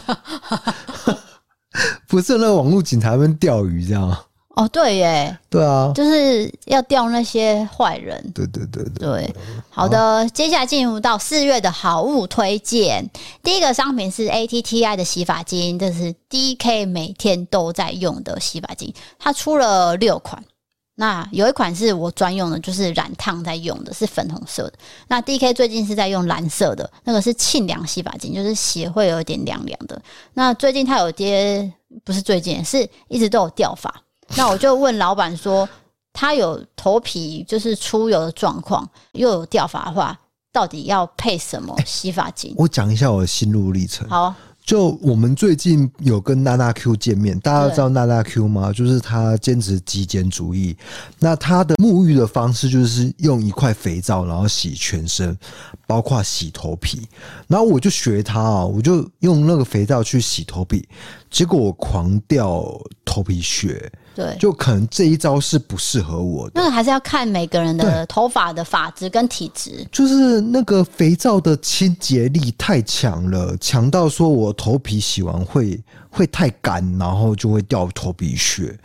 是？不是那个网络警察们钓鱼这样。哦，对耶，对啊，就是要钓那些坏人。对对对对，对，好的，好，接下来进入到四月的好物推荐。第一个商品是 ATTI 的洗发精，这是 DK 每天都在用的洗发精，它出了六款。那有一款是我专用的，就是染烫在用的，是粉红色的。那 DK 最近是在用蓝色的，那个是沁凉洗发精，就是血会有一点凉凉的。那最近它有些，不是最近，是一直都有掉发。那我就问老板说，他有头皮就是出油的状况，又有掉发的话，到底要配什么洗发精？我讲一下我的心路历程。好。就我们最近有跟娜娜 Q 见面，大家都知道娜娜 Q 吗？就是她坚持极简主义。那她的沐浴的方式就是用一块肥皂，然后洗全身，包括洗头皮。然后我就学她啊，我就用那个肥皂去洗头皮，结果我狂掉头皮屑。对，就可能这一招是不适合我的。那个还是要看每个人的头发的发质跟体质。就是那个肥皂的清洁力太强了，强到说我头皮洗完会会太干，然后就会掉头皮屑。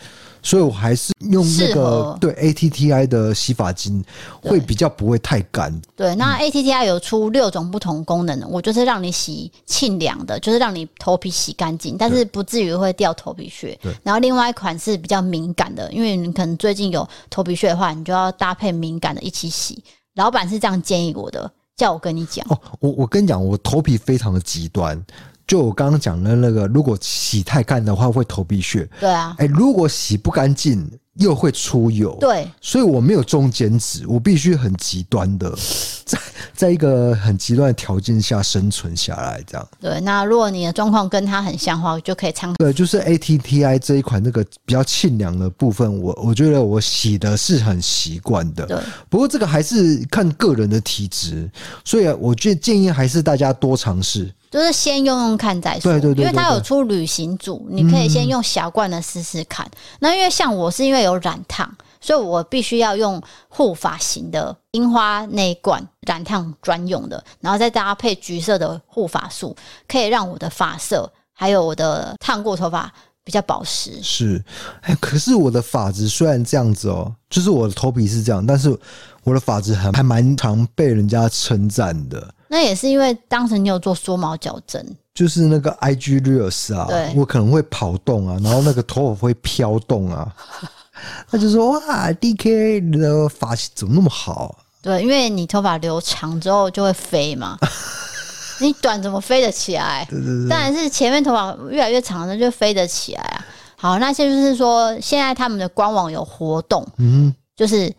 所以我还是用那个对 ATTI 的洗发精，会比较不会太干。对，那 ATTI 有出六种不同功能的，我就是让你洗沁凉的，就是让你头皮洗干净，但是不至于会掉头皮屑。对。然后另外一款是比较敏感的，因为你可能最近有头皮屑的话，你就要搭配敏感的一起洗。老板是这样建议我的，叫我跟你讲。哦，我我跟你讲，我头皮非常的极端。就我刚刚讲的那个，如果洗太干的话，会头皮屑。对啊，哎，如果洗不干净。又会出油，对，所以我没有中间值，我必须很极端的，在在一个很极端的条件下生存下来，这样。对，那如果你的状况跟它很像的话，我就可以参考。对，就是 ATTI 这一款那个比较沁凉的部分，我我觉得我洗的是很习惯的。对，不过这个还是看个人的体质，所以我觉得建议还是大家多尝试。就是先用用看再说，对对对，因为它有出旅行组，你可以先用小罐的试试看。那因为像我是因为有染烫，所以我必须要用护发型的樱花那一罐染烫专用的，然后再搭配橘色的护发素，可以让我的发色还有我的烫过头发比较保湿。是，哎，可是我的发质虽然这样子哦，就是我的头皮是这样，但是我的发质还还蛮常被人家称赞的。那也是因为当时你有做缩毛矫正，就是那个 IG Reels 啊，对，我可能会跑动啊，然后那个头发会飘动啊，他就说哇，DK 你的发型怎么那么好？对，因为你头发留长之后就会飞嘛，你短怎么飞得起来？对对对，当然是前面头发越来越长的就飞得起来啊。好，那现在就是说现在他们的官网有活动，嗯，就是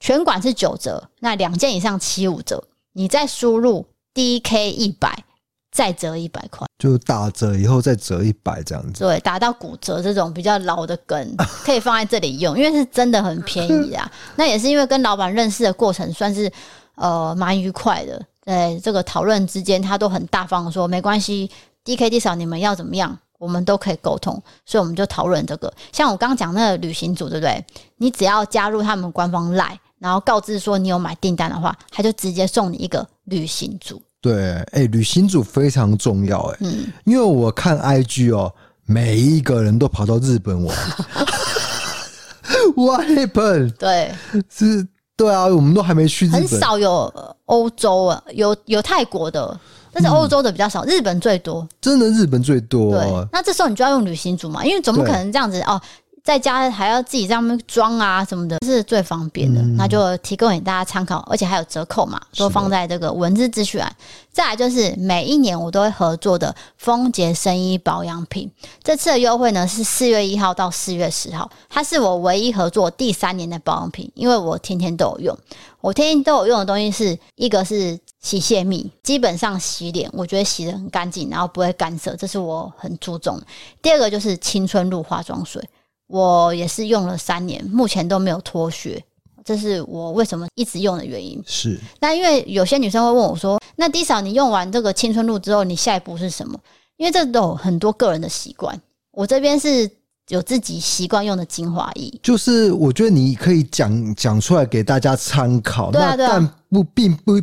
全馆是九折，那两件以上七五折。你再输入 DK 一百，再折一百块，就打折以后再折一百这样子。对，打到骨折这种比较老的梗，可以放在这里用，因为是真的很便宜啊。那也是因为跟老板认识的过程算是呃蛮愉快的，在这个讨论之间，他都很大方的说没关系，DK 至少你们要怎么样，我们都可以沟通，所以我们就讨论这个。像我刚刚讲那个旅行组，对不对？你只要加入他们官方 LINE。然后告知说你有买订单的话，他就直接送你一个旅行组。对，哎、欸，旅行组非常重要，哎，嗯，因为我看 IG 哦，每一个人都跑到日本玩。What happened？对，是，对啊，我们都还没去日本，很少有欧洲啊，有有泰国的，但是欧洲的比较少，嗯、日本最多。真的，日本最多。对，那这时候你就要用旅行组嘛，因为总不可能这样子哦。在家还要自己在上面装啊什么的，是最方便的。嗯、那就提供给大家参考，而且还有折扣嘛，都放在这个文字资讯栏。再来就是每一年我都会合作的丰杰生衣保养品，这次的优惠呢是四月一号到四月十号，它是我唯一合作第三年的保养品，因为我天天都有用。我天天都有用的东西是一个是洗卸蜜，基本上洗脸我觉得洗的很干净，然后不会干涩，这是我很注重的。第二个就是青春露化妆水。我也是用了三年，目前都没有脱屑，这是我为什么一直用的原因。是，那因为有些女生会问我说：“那 D 嫂，你用完这个青春露之后，你下一步是什么？”因为这都有很多个人的习惯，我这边是有自己习惯用的精华液。就是我觉得你可以讲讲出来给大家参考，对啊，对啊，但不并不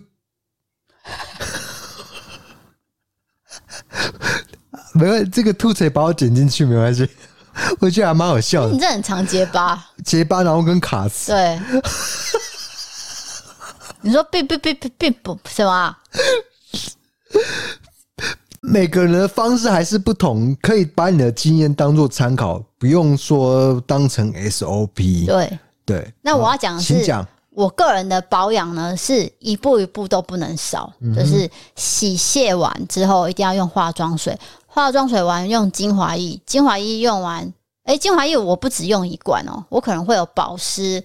没关系，这个兔子把我剪进去没关系。我觉得还蛮好笑的。你这很常结巴，结巴，然后跟卡词。对，你说并并并并并不什么？每个人的方式还是不同，可以把你的经验当做参考，不用说当成 SOP。对对。那我要讲的是。我个人的保养呢，是一步一步都不能少，嗯、就是洗卸完之后一定要用化妆水。化妆水完用精华液，精华液用完，哎、精华液我不只用一罐哦，我可能会有保湿、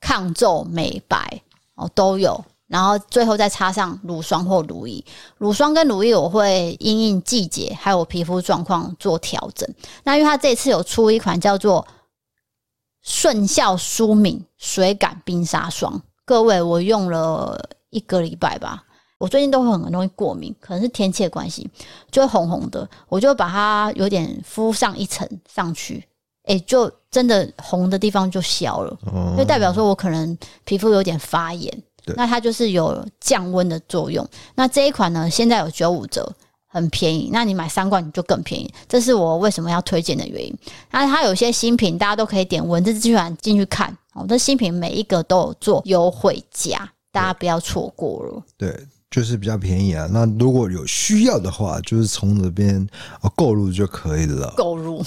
抗皱、美白哦都有，然后最后再擦上乳霜或乳液。乳霜跟乳液我会因应季节还有我皮肤状况做调整。那因为它这次有出一款叫做顺效舒敏水感冰沙霜，各位我用了一个礼拜吧。我最近都会很容易过敏，可能是天气的关系，就会红红的。我就把它有点敷上一层上去，哎、欸，就真的红的地方就消了，哦、就代表说我可能皮肤有点发炎。对那它就是有降温的作用。那这一款呢，现在有九五折，很便宜。那你买三罐你就更便宜，这是我为什么要推荐的原因。那它有些新品，大家都可以点文字资讯进去看。哦，这新品每一个都有做优惠价，大家不要错过了。对。就是比较便宜啊，那如果有需要的话，就是从这边哦购入就可以了。购入，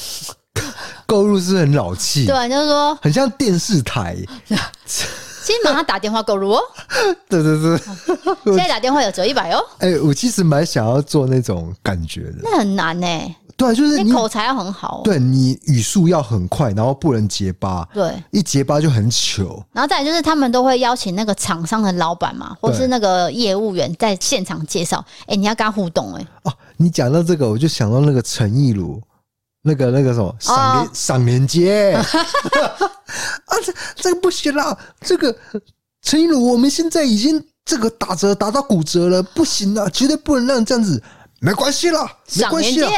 购入是很老气，对，就是说很像电视台。先马上打电话购入哦。对 对对，现在打电话有折一百哦。哎、欸，我其实蛮想要做那种感觉的，那很难呢、欸。对，就是你，你口才要很好，对你语速要很快，然后不能结巴，对，一结巴就很糗。然后再来就是他们都会邀请那个厂商的老板嘛，或是那个业务员在现场介绍。哎对，你要跟他互动哎、欸。哦，你讲到这个，我就想到那个陈意如，那个那个什么赏连赏连接 啊，这这个不行啦，这个陈意儒，我们现在已经这个打折打到骨折了，不行了，绝对不能让这样子。没关系啦，没关系啦。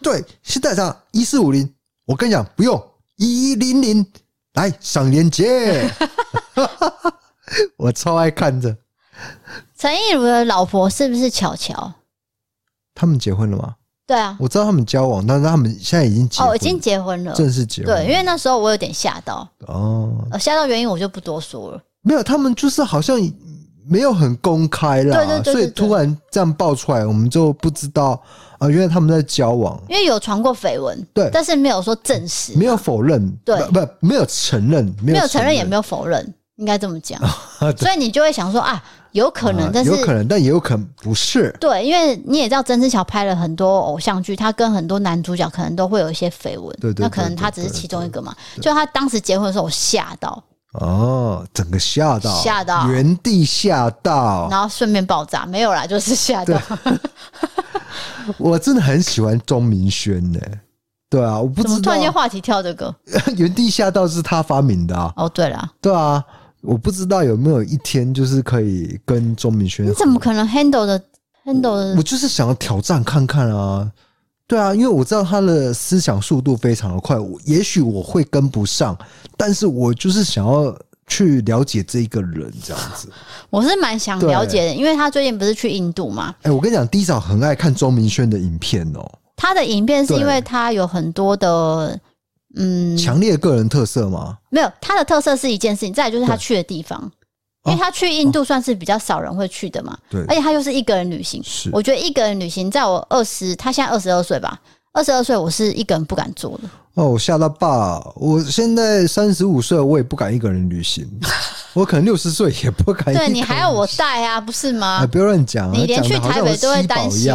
对，现在上一四五零，我跟你讲，不用一一零零来上链接。我超爱看着。陈意如的老婆是不是巧巧？他们结婚了吗？对啊，我知道他们交往，但是他们现在已经结婚，哦，已经结婚了，正式结婚。对，因为那时候我有点吓到哦，吓到原因我就不多说了。没有，他们就是好像。没有很公开啦，对对对所以突然这样爆出来，我们就不知道啊，原来他们在交往，因为有传过绯闻，对，但是没有说证实，没有否认，对，不，不没有承认，没有承认也没有否认，应该这么讲，所以你就会想说啊，有可能，但是有可能，但也有可能不是，对，因为你也知道曾之乔拍了很多偶像剧，他跟很多男主角可能都会有一些绯闻，对，那可能他只是其中一个嘛，就他当时结婚的时候，我吓到。哦，整个吓到，吓到，原地吓到，然后顺便爆炸，没有啦，就是吓到。我真的很喜欢钟明轩呢，对啊，我不知道突然间话题跳这个，原地吓到是他发明的啊。哦，对了，对啊，我不知道有没有一天就是可以跟钟明轩，你怎么可能 handle 的 handle 的？我就是想要挑战看看啊。对啊，因为我知道他的思想速度非常的快，我也许我会跟不上，但是我就是想要去了解这一个人这样子。我是蛮想了解的，因为他最近不是去印度嘛？哎，我跟你讲，D 嫂很爱看钟明轩的影片哦。他的影片是因为他有很多的对嗯强烈个人特色吗？没有，他的特色是一件事情，再来就是他去的地方。因为他去印度算是比较少人会去的嘛，对，而且他又是一个人旅行。是，我觉得一个人旅行，在我二十，他现在二十二岁吧，二十二岁，我是一个人不敢做的。哦，我吓到爸！我现在三十五岁，我也不敢一个人旅行。我可能六十岁也不敢。对，你还要我带啊，不是吗？哎、不要乱讲，你连去台北都会担心。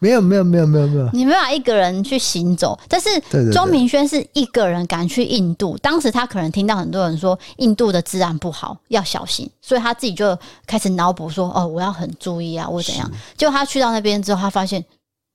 没有没有没有没有没有，你没有一个人去行走，但是钟明轩是一个人敢去印度。当时他可能听到很多人说印度的治安不好，要小心，所以他自己就开始脑补说：“哦，我要很注意啊，我怎样？”结果他去到那边之后，他发现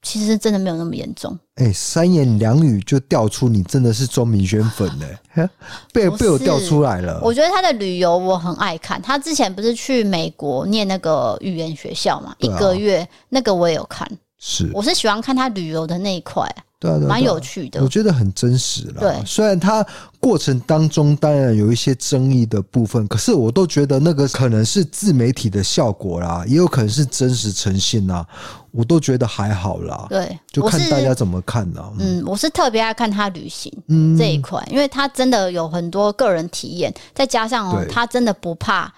其实真的没有那么严重。哎、欸，三言两语就调出你真的是钟明轩粉呢，被被我调出来了。我觉得他的旅游我很爱看，他之前不是去美国念那个语言学校嘛，一个月那个我也有看。是，我是喜欢看他旅游的那一块，对啊，蛮有趣的，我觉得很真实啦。对，虽然他过程当中当然有一些争议的部分，可是我都觉得那个可能是自媒体的效果啦，也有可能是真实呈现啦，我都觉得还好啦。对，就看大家怎么看呢？嗯，我是特别爱看他旅行这一块，因为他真的有很多个人体验，再加上哦，他真的不怕，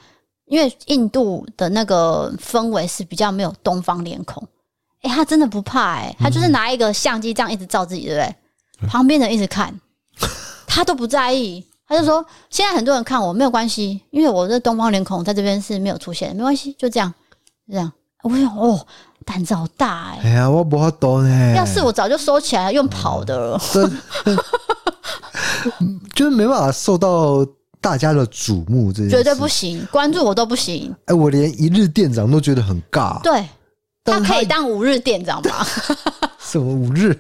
因为印度的那个氛围是比较没有东方脸孔。哎、欸，他真的不怕哎、欸，他就是拿一个相机这样一直照自己，对不对？嗯、旁边的人一直看，他都不在意。他就说：“现在很多人看我没有关系，因为我这东方脸孔在这边是没有出现，没关系，就这样，就这样。”我想哦，胆子好大哎、欸！哎呀，我不好懂哎。要是我早就收起来用跑的了，嗯、就是没办法受到大家的瞩目，这绝对不行，关注我都不行。哎、欸，我连一日店长都觉得很尬。对。他可以当五日店长吗？什么五日？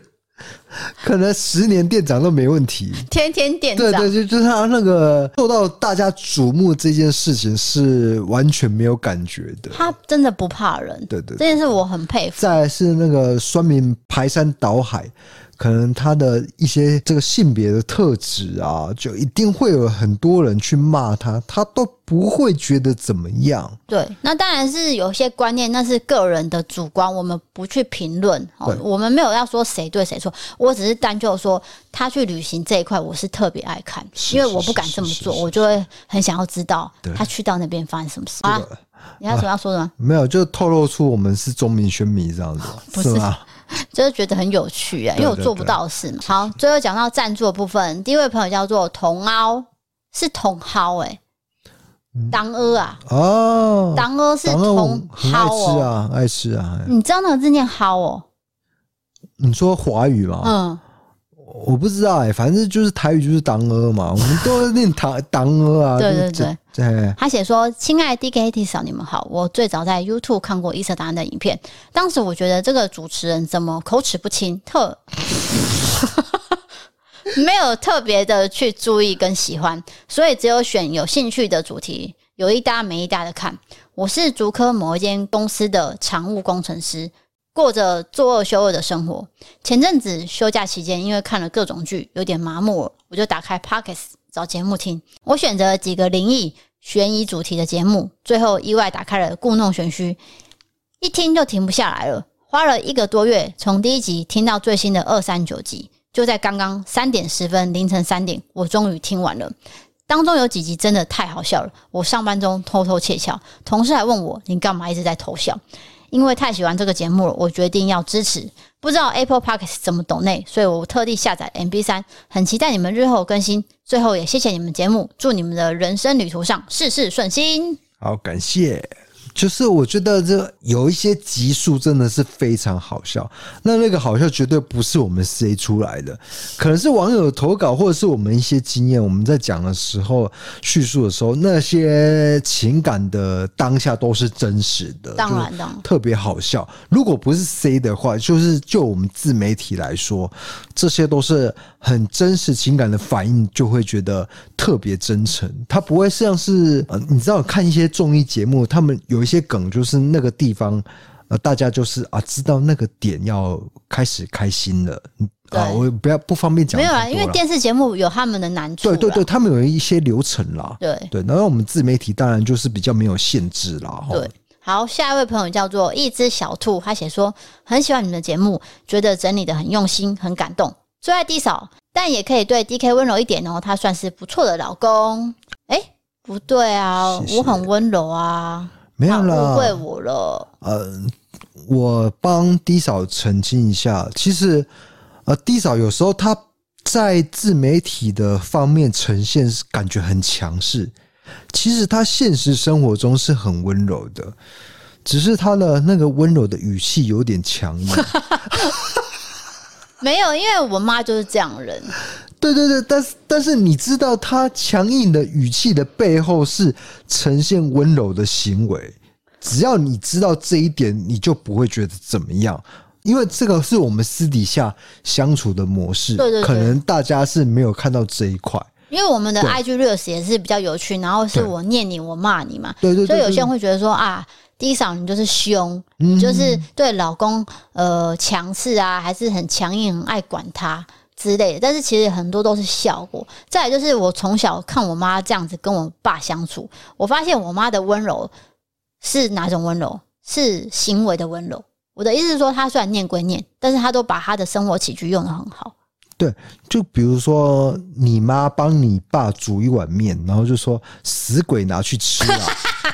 可能十年店长都没问题。天天店长，对对，就就是他那个受到大家瞩目这件事情是完全没有感觉的。他真的不怕人，对对，對，这件事我很佩服。再来是那个酸民排山倒海。可能他的一些这个性别的特质啊，就一定会有很多人去骂他，他都不会觉得怎么样。对，那当然是有些观念，那是个人的主观，我们不去评论。哦，我们没有要说谁对谁错，我只是单就说他去旅行这一块，我是特别爱看，因为我不敢这么做，我就会很想要知道他去到那边发生什么事啊。你还有什么要说的吗？没有，就透露出我们是钟明轩迷这样子，不是吗？就是觉得很有趣啊，因为我做不到的事嘛。好，最后讲到赞助的部分，第一位朋友叫做茼蒿，是茼蒿哎，当阿啊哦，当阿是茼蒿哦，啊，爱吃啊。你知道那个字念蒿哦？你说华语吗？嗯。我不知道哎、欸，反正就是台语就是当阿嘛，我们都念当当阿啊。对对对，对他写说：“亲爱的 DKT 嫂，你们好，我最早在 YouTube 看过伊瑟达安的影片，当时我觉得这个主持人怎么口齿不清，特 没有特别的去注意跟喜欢，所以只有选有兴趣的主题，有一搭没一搭的看。我是竹科某一间公司的常务工程师。”过着做二休二的生活。前阵子休假期间，因为看了各种剧，有点麻木了，我就打开 Podcast 找节目听。我选择了几个灵异、悬疑主题的节目，最后意外打开了《故弄玄虚》，一听就停不下来了。花了一个多月，从第一集听到最新的二三九集，就在刚刚三点十分，凌晨三点，我终于听完了。当中有几集真的太好笑了，我上班中偷偷窃笑，同事还问我：“你干嘛一直在偷笑？”因为太喜欢这个节目了，我决定要支持。不知道 Apple Podcast 怎么懂内，所以我特地下载 MB 三很期待你们日后更新。最后也谢谢你们节目，祝你们的人生旅途上事事顺心。好，感谢。就是我觉得这有一些集数真的是非常好笑，那那个好笑绝对不是我们 C 出来的，可能是网友投稿，或者是我们一些经验，我们在讲的时候叙述的时候，那些情感的当下都是真实的，当然的，特别好笑。如果不是 C 的话，就是就我们自媒体来说，这些都是很真实情感的反应，就会觉得特别真诚。它不会像是呃，你知道看一些综艺节目，他们有。一些梗就是那个地方，呃，大家就是啊，知道那个点要开始开心了啊，我不要不方便讲，没有啊，因为电视节目有他们的难处，对对对，他们有一些流程啦，对对，然后我们自媒体当然就是比较没有限制啦，对。好，下一位朋友叫做一只小兔，他写说很喜欢你们的节目，觉得整理的很用心，很感动，最爱 D 嫂，但也可以对 DK 温柔一点哦，他算是不错的老公。哎，不对啊，我很温柔啊。没有了，误会我了。呃，我帮 D 嫂澄清一下，其实呃，D 嫂有时候她在自媒体的方面呈现感觉很强势，其实他现实生活中是很温柔的，只是他的那个温柔的语气有点强硬。没有，因为我妈就是这样的人。对对对，但是但是你知道，她强硬的语气的背后是呈现温柔的行为。只要你知道这一点，你就不会觉得怎么样，因为这个是我们私底下相处的模式。对对对，可能大家是没有看到这一块。因为我们的 IG Reels 也是比较有趣，然后是我念你，我骂你嘛。对对，对，对，所以有些人会觉得说啊。第一嫂，你就是凶，你就是对老公呃强势啊，还是很强硬，很爱管他之类的。但是其实很多都是效果。再来就是我从小看我妈这样子跟我爸相处，我发现我妈的温柔是哪种温柔？是行为的温柔。我的意思是说，她虽然念归念，但是她都把她的生活起居用的很好。对，就比如说你妈帮你爸煮一碗面，然后就说死鬼拿去吃啊。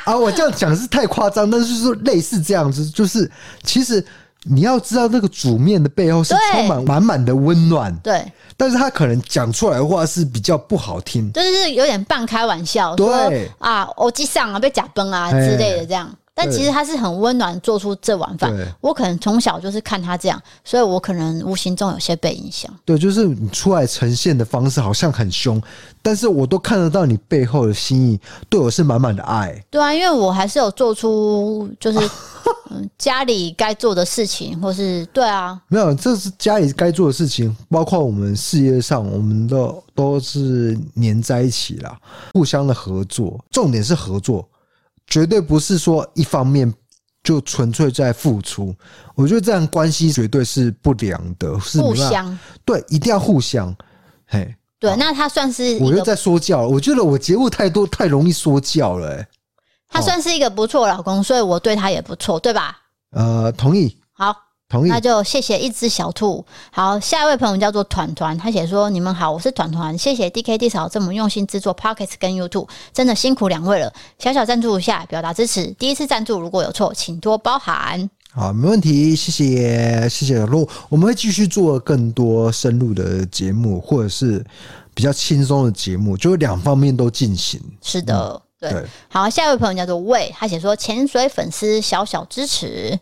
啊，我这样讲是太夸张，但是说类似这样子，就是其实你要知道那个煮面的背后是充满满满的温暖，对。但是他可能讲出来的话是比较不好听，就是有点半开玩笑，对啊，我记上啊被假崩啊之类的这样。但其实他是很温暖，做出这碗饭。我可能从小就是看他这样，所以我可能无形中有些被影响。对，就是你出来呈现的方式好像很凶，但是我都看得到你背后的心意，对我是满满的爱。对啊，因为我还是有做出就是 嗯家里该做的事情，或是对啊，没有，这是家里该做的事情，包括我们事业上，我们都都是粘在一起了，互相的合作，重点是合作。绝对不是说一方面就纯粹在付出，我觉得这样关系绝对是不良的，是互相对，一定要互相。嘿，对，那他算是我又在说教，我觉得我节目太多，太容易说教了。哎，他算是一个不错老公，所以我对他也不错，对吧？呃，同意。好。那就谢谢一只小兔。好，下一位朋友叫做团团，他写说：“你们好，我是团团，谢谢 DKD 嫂这么用心制作 Podcast 跟 YouTube，真的辛苦两位了。小小赞助一下，表达支持。第一次赞助如果有错，请多包涵。好，没问题，谢谢，谢谢。如果我们会继续做更多深入的节目，或者是比较轻松的节目，就两方面都进行。是的，嗯、对。好，下一位朋友叫做魏，他写说：潜水粉丝小小支持。”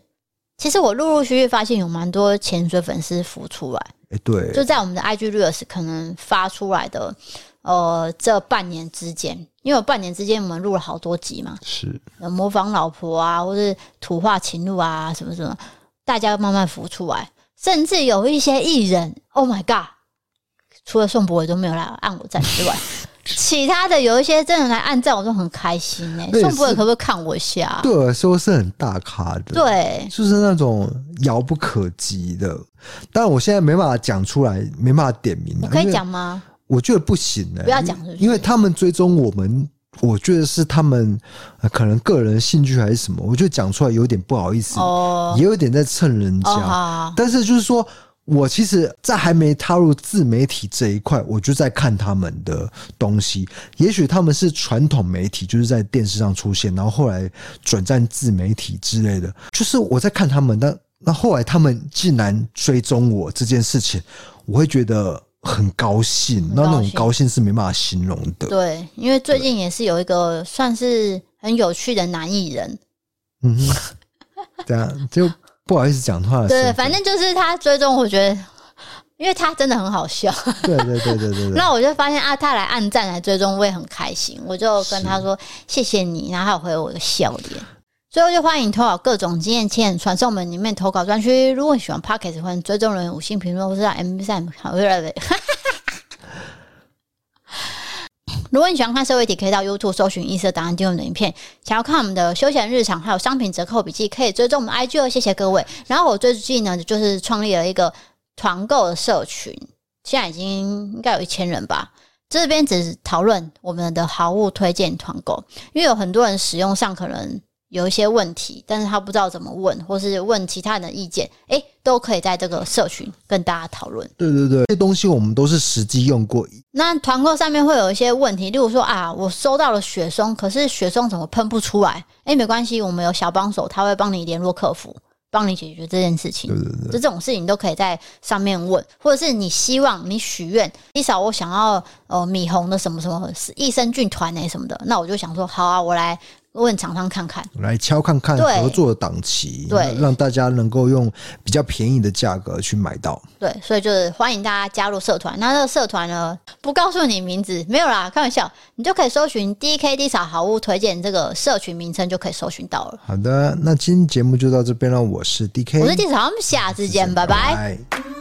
其实我陆陆续续发现有蛮多潜水粉丝浮出来，哎，对，就在我们的 IG Reels 可能发出来的，呃，这半年之间，因为有半年之间我们录了好多集嘛，是模仿老婆啊，或是土话情路啊，什么什么，大家慢慢浮出来，甚至有一些艺人，Oh my God，除了宋博伟都没有来按我赞之外。其他的有一些真的来按赞，我都很开心呢、欸。宋博伟可不可以看我一下？对我说是很大咖的，对，就是那种遥不可及的。但我现在没办法讲出来，没办法点名。你可以讲吗？我觉得不行呢、欸。不要讲，因为他们追踪我们，我觉得是他们可能个人兴趣还是什么，我觉得讲出来有点不好意思，哦，也有点在蹭人家。哦、但是就是说。我其实，在还没踏入自媒体这一块，我就在看他们的东西。也许他们是传统媒体，就是在电视上出现，然后后来转战自媒体之类的。就是我在看他们，但那后来他们竟然追踪我这件事情，我会觉得很高兴。那那种高兴是没办法形容的。对，因为最近也是有一个算是很有趣的男艺人。嗯，对啊，就。不好意思讲话。对，反正就是他追踪，我觉得，因为他真的很好笑。对对对对对。那我就发现啊，他来按赞来追踪，我也很开心。我就跟他说谢谢你，然后他有回我的笑脸。最后就欢迎投稿各种经验，签传送门里面投稿专区。如果你喜欢 Pocket，欢迎追踪人五星评论，或是让 M B 三好越来越。如果你喜欢看社会题，可以到 YouTube 搜寻“异色档案”订阅我们的影片。想要看我们的休闲日常，还有商品折扣笔记，可以追踪我们 IG 哦。谢谢各位。然后我最近呢，就是创立了一个团购的社群，现在已经应该有一千人吧。这边只是讨论我们的好物推荐团购，因为有很多人使用上可能。有一些问题，但是他不知道怎么问，或是问其他人的意见，诶、欸，都可以在这个社群跟大家讨论。对对对，这些东西我们都是实际用过。那团购上面会有一些问题，例如说啊，我收到了雪松，可是雪松怎么喷不出来？诶、欸，没关系，我们有小帮手，他会帮你联络客服，帮你解决这件事情。对对对，就这种事情都可以在上面问，或者是你希望你许愿，至少我想要呃米红的什么什么益生菌团诶什么的，那我就想说好啊，我来。问厂商看看，来敲看看合作的档期，对，让大家能够用比较便宜的价格去买到。对，所以就是欢迎大家加入社团。那这个社团呢，不告诉你名字，没有啦，开玩笑，你就可以搜寻 DK Lisa 好物推荐这个社群名称，就可以搜寻到了。好的，那今天节目就到这边了。我是 DK，我是 Lisa，我们下次见，拜拜。拜拜。